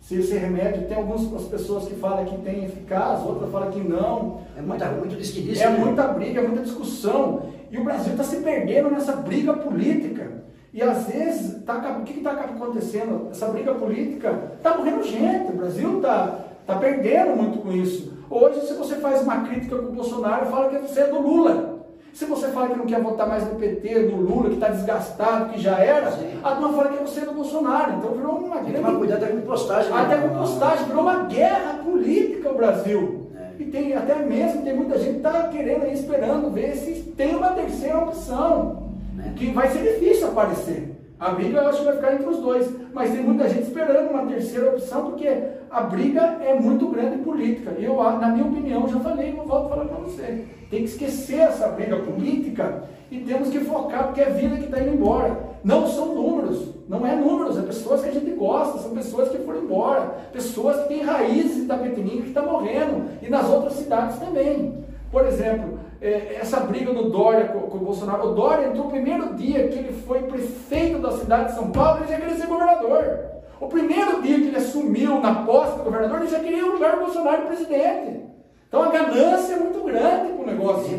Se esse remédio, tem algumas pessoas que falam que tem eficaz, outras falam que não. É muita, muito disquidício. É né? muita briga, é muita discussão. E o Brasil está se perdendo nessa briga política. E às vezes, tá, o que está acontecendo? Essa briga política está morrendo gente. O Brasil está tá perdendo muito com isso. Hoje, se você faz uma crítica com o Bolsonaro, fala que você é do Lula. Se você fala que não quer votar mais no PT, no Lula, que está desgastado, que já era, Sim. a turma fala que você é do Bolsonaro. Então virou uma grande. Tem que cuidado até com postagem. Até com postagem, virou uma guerra política o Brasil. É. E tem até mesmo, tem muita gente que está querendo aí, esperando ver se tem uma terceira opção. É. Que vai ser difícil aparecer. A briga eu acho que vai ficar entre os dois. Mas tem muita gente esperando uma terceira opção, porque a briga é muito grande política. Eu, na minha opinião, já falei, não volto a falar para você. Tem que esquecer essa briga política e temos que focar, porque é vida que está indo embora. Não são números, não é números, é pessoas que a gente gosta, são pessoas que foram embora, pessoas que têm raízes em Tapetininga que estão tá morrendo, e nas outras cidades também. Por exemplo, é, essa briga do Dória com, com, o Bolsonaro. O Dória entrou o primeiro dia que ele foi prefeito da cidade de São Paulo, ele já queria ser governador. O primeiro dia que ele assumiu na posse do governador, ele já queria o lugar do Bolsonaro presidente. Então a ganância é muito grande para o negócio.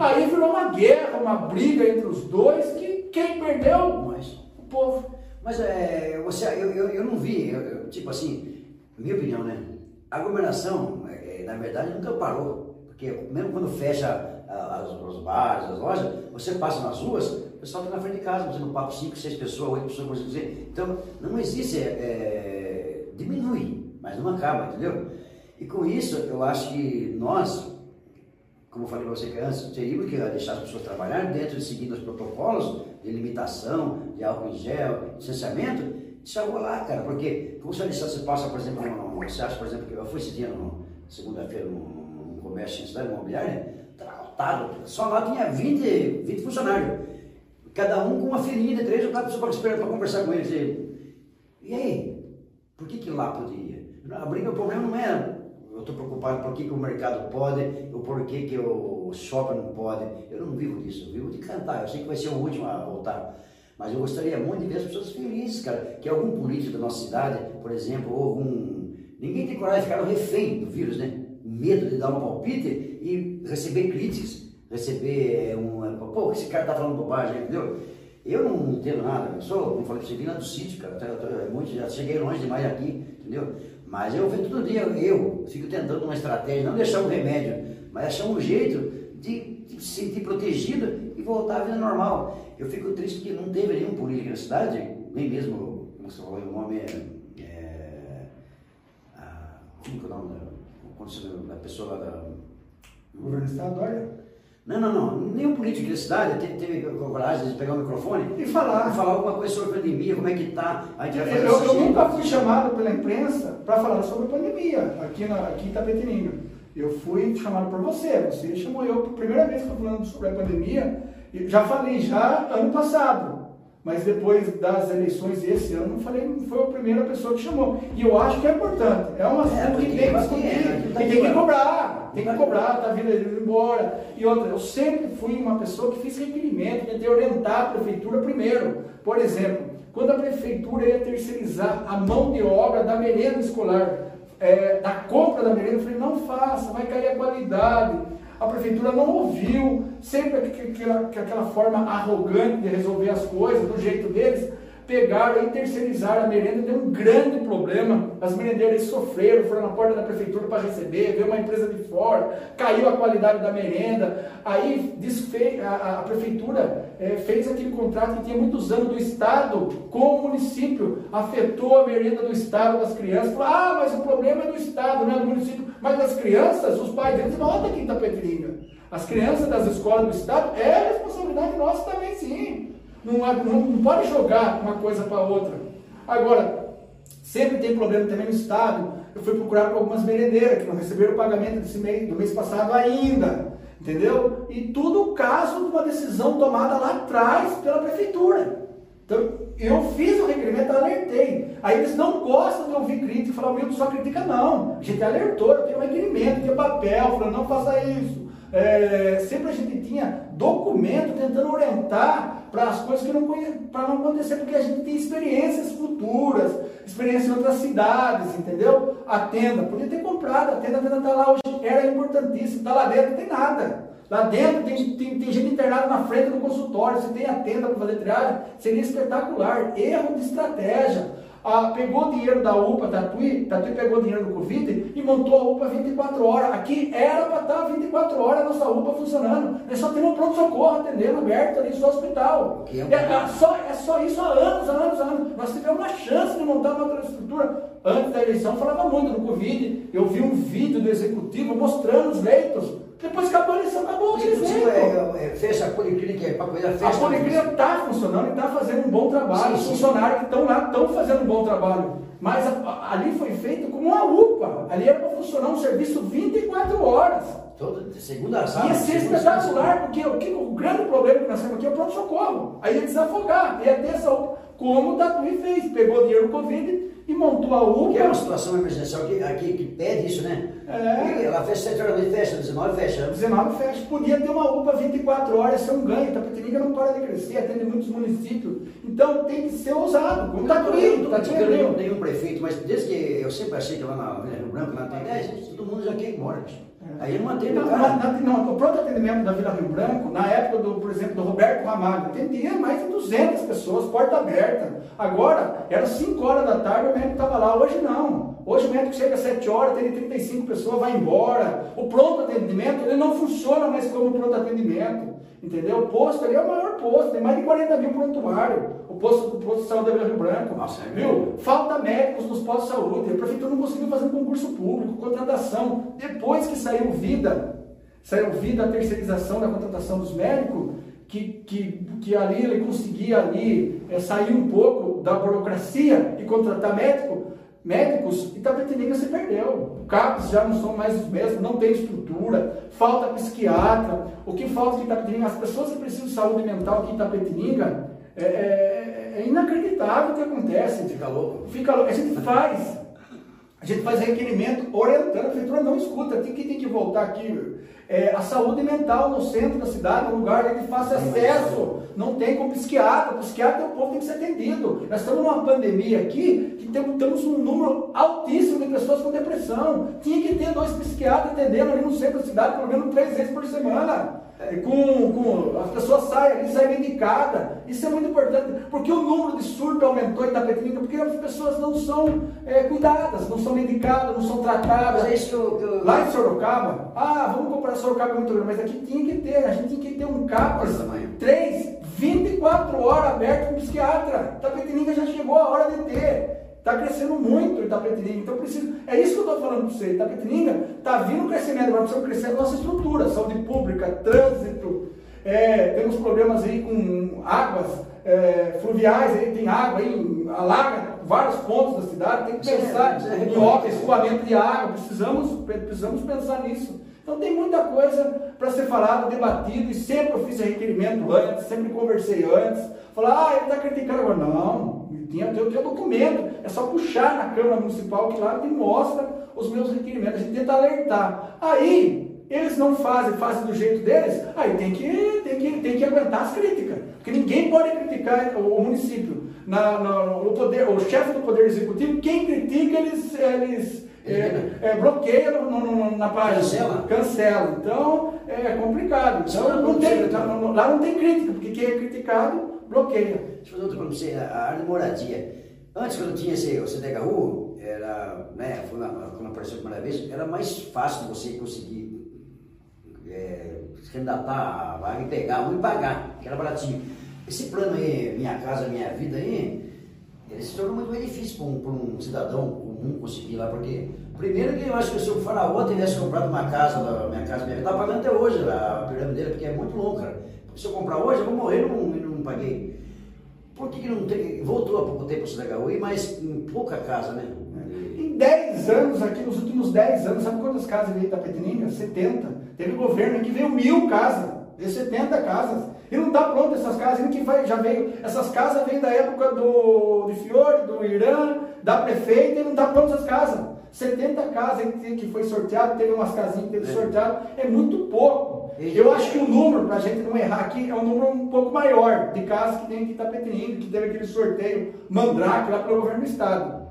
Aí virou uma guerra, uma briga entre os dois que quem perdeu? Nós. O povo. Mas é, você, eu, eu, eu não vi, eu, eu, tipo assim, minha opinião, né? A aglomeração, é, na verdade, nunca parou. Porque mesmo quando fecha as, os bares, as lojas, você passa nas ruas, o pessoal está na frente de casa, você no papo 5, 6 pessoas, 8 pessoas, por dizer. Então, não existe, é, é, diminui, mas não acaba, entendeu? E com isso, eu acho que nós, como eu falei para você antes, teríamos que deixar as pessoas trabalhar dentro de seguindo os protocolos de limitação, de álcool em gel, licenciamento, deixar rolar, cara, porque como se você passa, por exemplo, você acha, por exemplo, que eu fui esse dia, segunda-feira, num, comércio em cidade imobiliária, estava lotado, só lá tinha 20, 20 funcionários, cada um com uma filhinha de três ou quatro pessoas para conversar com eles. E, e aí, por que que lá podia? A briga, o problema não é eu estou preocupado por que, que o mercado pode, ou por que, o shopping não pode. Eu não vivo disso, eu vivo de cantar. Eu sei que vai ser o último a voltar. Mas eu gostaria muito de ver as pessoas felizes, cara. Que algum político da nossa cidade, por exemplo, ou algum. Ninguém tem coragem de ficar refém do vírus, né? Medo de dar um palpite e receber críticas. Receber é, um. É, Pô, esse cara tá falando bobagem, entendeu? Eu não entendo nada, eu sou, como falei pra você, vim lá do sítio, cara. Eu, muito, já cheguei longe demais aqui, entendeu? Mas eu vejo todo dia, eu fico tentando uma estratégia, não deixar um remédio, mas achar um jeito de, se sentir protegido e voltar à vida normal. Eu fico triste que não teve nenhum político na cidade, nem mesmo, como você falou, o nome é. é a, como é o nome da, da pessoa lá da. Governo do Estado, olha. Não, não, não. Nenhum político da cidade teve, teve coragem de pegar o microfone e falar. Falar alguma coisa sobre a pandemia, como é que está. Eu, eu, eu nunca fui chamado pela imprensa para falar sobre a pandemia aqui, na, aqui em Tapetininga. Eu fui chamado por você, você chamou eu por primeira vez que eu falando sobre a pandemia. Já falei já ano passado. Mas depois das eleições esse ano, falei, foi a primeira pessoa que chamou. E eu acho que é importante. É uma é, que tem que discutir. É, e tem que cobrar. Tem que cobrar, tá vindo embora. E outra, eu sempre fui uma pessoa que fiz requerimento, tentei orientar a prefeitura primeiro. Por exemplo, quando a prefeitura ia terceirizar a mão de obra da merenda escolar, é, da compra da merenda, eu falei, não faça, vai cair a qualidade a prefeitura não ouviu, sempre aquela, aquela forma arrogante de resolver as coisas, do jeito deles, pegaram e terceirizaram a merenda, deu um grande problema. As merendeiras sofreram, foram na porta da prefeitura para receber, veio uma empresa de fora, caiu a qualidade da merenda. Aí desfez, a, a prefeitura é, fez aquele contrato que tinha muitos anos do Estado com o município, afetou a merenda do Estado das crianças. Falou, ah, mas o problema é do Estado, não é do município. Mas as crianças, os pais deles voltam aqui em Tapetininga. As crianças das escolas do Estado é responsabilidade nossa também, sim. Não, não, não pode jogar uma coisa para outra. Agora, sempre tem problema também no Estado. Eu fui procurar com algumas merendeiras que não receberam o pagamento desse mês, do mês passado ainda. Entendeu? E tudo caso de uma decisão tomada lá atrás pela prefeitura. Então, eu fiz o requerimento, alertei. Aí eles não gostam de ouvir crítica e falar, o meu só critica, não. A gente alertou, eu tenho um requerimento, tinha papel, falando, não faça isso. É, sempre a gente tinha documento tentando orientar para as coisas que não para não acontecer, porque a gente tem experiências futuras, experiências em outras cidades, entendeu? A tenda, podia ter comprado, a tenda, a está lá hoje, era importantíssimo, está lá dentro, não tem nada. Lá dentro tem, tem, tem gente internada na frente do consultório, você tem a tenda para fazer triagem, seria espetacular. Erro de estratégia ah, pegou o dinheiro da UPA, Tatuí, Tatuí pegou o dinheiro do Covid e montou a UPA 24 horas. Aqui era para estar 24 horas a nossa UPA funcionando. Nós só temos um pronto-socorro atendendo aberto ali, só hospital. É, é, só, é só isso há anos, anos, anos. Nós tivemos uma chance de montar uma outra estrutura. Antes da eleição falava muito do Covid. Eu vi um vídeo do executivo mostrando os leitos depois que acabou a eleição, acabou o desenho. É, é, fecha a policlínica, é para cuidar A policlínica está funcionando e está fazendo um bom trabalho. Sim, Os funcionários que estão lá estão fazendo um bom trabalho. Mas a, a, ali foi feito como uma UPA. Ali era para funcionar um serviço 24 horas. Todo, segunda a sábado. Ia ser espetacular, porque o, que, o grande problema que nós temos aqui é o pronto-socorro. Aí ia desafogar, ia ter essa UPA. Como o Tatuí fez, pegou dinheiro do Covid e montou a UPA. Que é uma situação emergencial que, aqui, que pede isso, né? É. Ela fecha 7 horas da noite, fecha, 19 fecha. 19 fecha. Podia ter uma UPA 24 horas, ser um ganho. Tapetininga não para de crescer, atende muitos municípios. Então tem que ser ousado. Como está tá Eu não tenho um prefeito, mas desde que eu sempre achei que lá na Avenida Rio Branco, lá tem 10, todo mundo já quer ir embora. Aí não atende não, o cara. Não, não, o pronto atendimento da Vila Rio Branco, na época, do, por exemplo, do Roberto Ramalho, atendia mais de 200 pessoas, porta aberta. Agora, era 5 horas da tarde, o médico estava lá. Hoje não. Hoje o médico chega às 7 horas, tem 35 pessoas, vai embora. O pronto atendimento, ele não funciona mais como pronto atendimento. Entendeu? O posto ali é o maior posto, tem mais de 40 mil prontuário. O posto, o posto de saúde da Vila Rio Branco. Nossa, é viu? Falta médicos nos postos de saúde. A prefeitura não conseguiu fazer um concurso público, contratação. Depois que saiu vida, saiu vida a terceirização da contratação dos médicos, que, que, que ali ele conseguia ali é, sair um pouco da burocracia e contratar médico, médicos, Itapetininga se perdeu. O CAPES já não são mais os mesmos, não tem estrutura, falta psiquiatra. O que falta em Itapetininga, as pessoas que precisam de saúde mental aqui em Itapetininga, é, é, é inacreditável o que acontece. Fica louco. Fica louco. A gente faz. A gente faz requerimento orientando, a prefeitura não escuta, tem que tem que voltar aqui. É, a saúde mental no centro da cidade, um lugar de fácil acesso, não tem com psiquiatra, o psiquiatra o povo tem que ser atendido. Nós estamos numa pandemia aqui que temos, temos um número altíssimo de pessoas com depressão. Tinha que ter dois psiquiatras atendendo ali no centro da cidade, pelo menos três vezes por semana. É, com, com, as pessoas saem saem medicadas. Isso é muito importante, porque o número de surto aumentou em Itapetininga, porque as pessoas não são é, cuidadas, não são medicadas, não são tratadas. É isso eu. Lá em Sorocaba, ah, vamos comprar Sorocaba é muito grande, mas aqui tinha que ter, a gente tinha que ter um CAPAS, 3, 24 horas aberto com psiquiatra. Itapetininga já chegou a hora de ter. Está crescendo muito Itapetininga. Então precisa. É isso que eu estou falando para você. Itapetininga está vindo um crescimento, agora precisamos crescer a nossa estrutura, saúde pública, trânsito. É, temos problemas aí com águas é, fluviais, aí tem água aí, alaga vários pontos da cidade, tem que pensar é, em obras, escoamento de água, precisamos, precisamos pensar nisso. Então tem muita coisa para ser falado, debatido, e sempre eu fiz requerimento antes, sempre conversei antes. Falar, ah, ele está criticando agora. Não, tinha, tem, tem documento, é só puxar na Câmara Municipal que lá e mostra os meus requerimentos, a gente tenta alertar. Aí, eles não fazem, fazem do jeito deles, aí tem que, tem que, tem que aguentar as críticas. Porque ninguém pode criticar o, o município. Na, na, o, poder, o chefe do Poder Executivo, quem critica, eles, eles é, é, bloqueia no, no, na página. Cancela. Cancela. Então é complicado. Então, não tem, lá não tem crítica, porque quem é criticado bloqueia. Deixa eu fazer outra para você, a área de moradia. Antes, quando tinha esse, o CDHU, era, né, quando apareceu a primeira vez, era mais fácil você conseguir é, se candidatar a vaga e pegar um e pagar, que era baratinho. Esse plano aí, Minha Casa Minha Vida aí, ele se tornou muito difícil para um, um, cidadão comum conseguir lá, porque primeiro que eu acho que se o faraó tivesse comprado uma casa, minha casa, minha vida, está pagando até hoje a pirâmide dele, porque é muito longo, cara. Se eu comprar hoje, eu vou morrer não, não paguei. Por que, que não tem, voltou há pouco tempo o CDHUI, mas em pouca casa, né? Em 10 anos, aqui nos últimos 10 anos, sabe quantas casas veio da Petininga? 70. Teve governo que veio mil casas, veio 70 casas. E não está pronto essas casas, que já veio, essas casas vêm da época do, de Fiore, do Irã, da prefeita, e não está pronto essas casas. 70 casas que foi sorteado, teve umas casinhas que teve é. sorteado, é muito pouco. Eu acho que o número, para a gente não errar aqui, é um número um pouco maior de casas que tem aqui em Itapetininga, que teve aquele sorteio mandrake lá pelo governo do estado.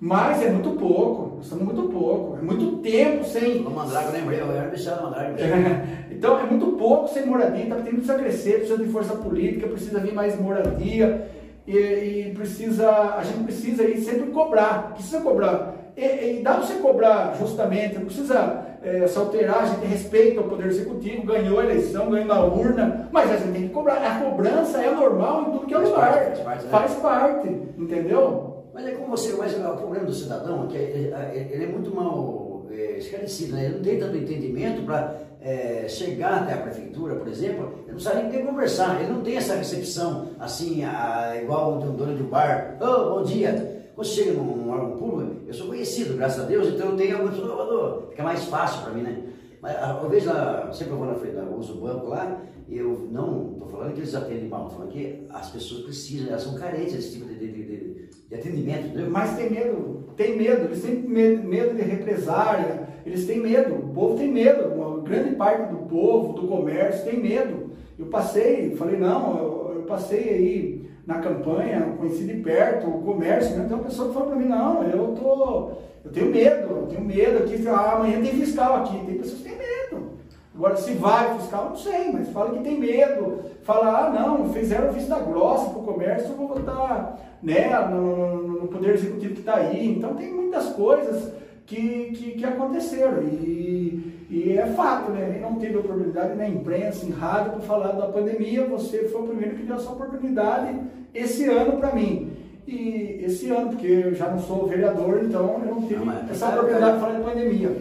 Mas é muito pouco, nós estamos muito pouco, é muito tempo sem. O mandrake, lembrei, eu era bichado mandrake. [laughs] Então é muito pouco sem moradia, tá, tem precisa crescer, precisa de força política, precisa vir mais moradia e, e precisa, a gente precisa aí sempre cobrar, precisa cobrar. E, e dá para você cobrar justamente, não precisa é, se alterar, a gente respeita o Poder Executivo, ganhou a eleição, ganhou na urna, mas a gente tem que cobrar. A cobrança é normal em tudo que é lugar. Faz parte, né? faz parte, entendeu? Mas é como você, mas o problema do cidadão é que ele é muito mal é, esclarecido, né? ele não tem tanto entendimento para é, chegar até a prefeitura, por exemplo, ele não sabe nem conversar, ele não tem essa recepção assim, a, igual de um dono de um bar, oh, bom dia. Você chega num órgão público, eu sou conhecido, graças a Deus, então eu tenho algum Salvador, fica mais fácil para mim, né? Mas eu vejo lá, sempre eu vou na frente, eu uso o banco lá, e eu não estou falando que eles atendem mal, estou falando que as pessoas precisam, elas são carentes desse tipo de, de, de, de atendimento, entendeu? Mas tem medo, tem medo, eles têm medo de represária, eles têm medo, o povo tem medo, uma grande parte do povo, do comércio tem medo. Eu passei, falei, não, eu, eu passei aí na campanha, conheci de perto o comércio, né? Tem uma pessoa que falou para mim, não, eu tô, eu tenho medo, eu tenho medo aqui, ah, amanhã tem fiscal aqui, tem pessoas que têm medo. Agora, se vai fiscal, não sei, mas fala que tem medo. Fala, ah, não, fizeram vista grossa para o comércio, eu vou votar né, no, no Poder Executivo que está aí. Então, tem muitas coisas que, que, que aconteceram. E, e, é fato, né? Não teve oportunidade na imprensa, em rádio, para falar da pandemia. Você foi o primeiro que deu essa oportunidade esse ano para mim. E esse ano, porque eu já não sou vereador, então eu não tive não, essa oportunidade de falar de pandemia.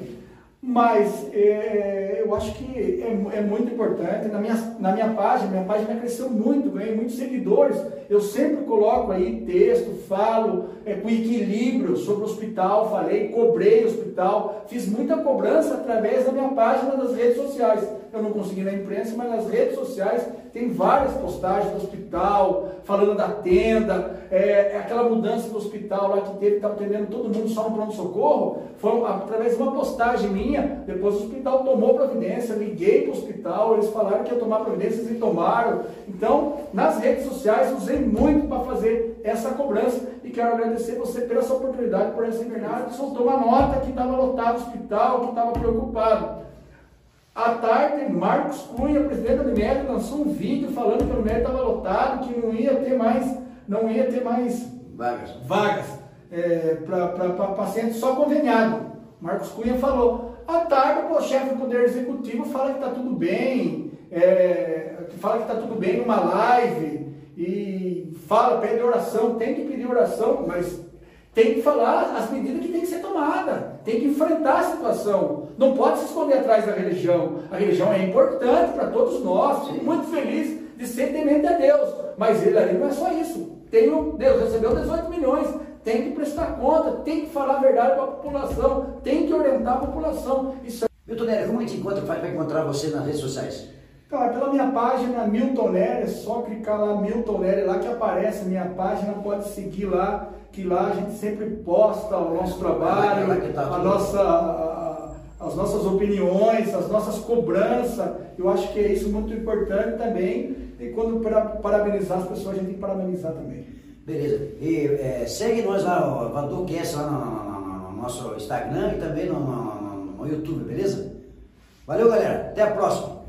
Mas é, eu acho que é, é, muito importante. Na minha, na minha página, minha página cresceu muito, ganhei muitos seguidores. Eu sempre coloco aí texto, falo é, com equilíbrio sobre o hospital, falei, cobrei o hospital, fiz muita cobrança através da minha página das redes sociais. Eu não consegui na imprensa, mas nas redes sociais tem várias postagens do hospital, falando da tenda, é, é aquela mudança do hospital lá que teve, estava atendendo todo mundo só no pronto-socorro, foi através de uma postagem minha, depois o hospital tomou providência, liguei para o hospital, eles falaram que ia tomar providências e tomaram. Então, nas redes sociais, usei muito para fazer essa cobrança e quero agradecer você pela essa oportunidade, por essa Bernardo, soltou uma nota que estava lotado o hospital, que estava preocupado. À tarde, Marcos Cunha, presidente da Unimed, lançou um vídeo falando que a Unimed estava lotado, que não ia ter mais, não ia ter mais vagas, vagas é, para pacientes só conveniado. Marcos Cunha falou. À tarde, o chefe do Poder Executivo fala que está tudo bem, é, fala que está tudo bem numa live, e fala, pede oração, tem que pedir oração, mas tem que falar as medidas que tem que ser tomadas, tem que enfrentar a situação. Não pode se esconder atrás da religião. A religião é importante para todos nós, fico muito feliz de ser temente a Deus. Mas ele ali não é só isso. Tem um, Deus recebeu 18 milhões, tem que prestar conta, tem que falar a verdade para a população, tem que orientar a população. Isso é... Milton Nery, como a gente encontra, faz para encontrar você nas redes sociais? Cara, pela minha página Milton Nery, é só clicar lá Milton Nery, lá que aparece a minha página, pode seguir lá que lá a gente sempre posta o nosso trabalho, tá a nossa, a, as nossas opiniões, as nossas cobranças. Eu acho que é isso muito importante também. E quando para parabenizar as pessoas, a gente tem que parabenizar também. Beleza. E é, segue nós lá, o VadorCast lá no, no, no, nosso Instagram e também no, no YouTube, beleza? Valeu, galera. Até a próxima.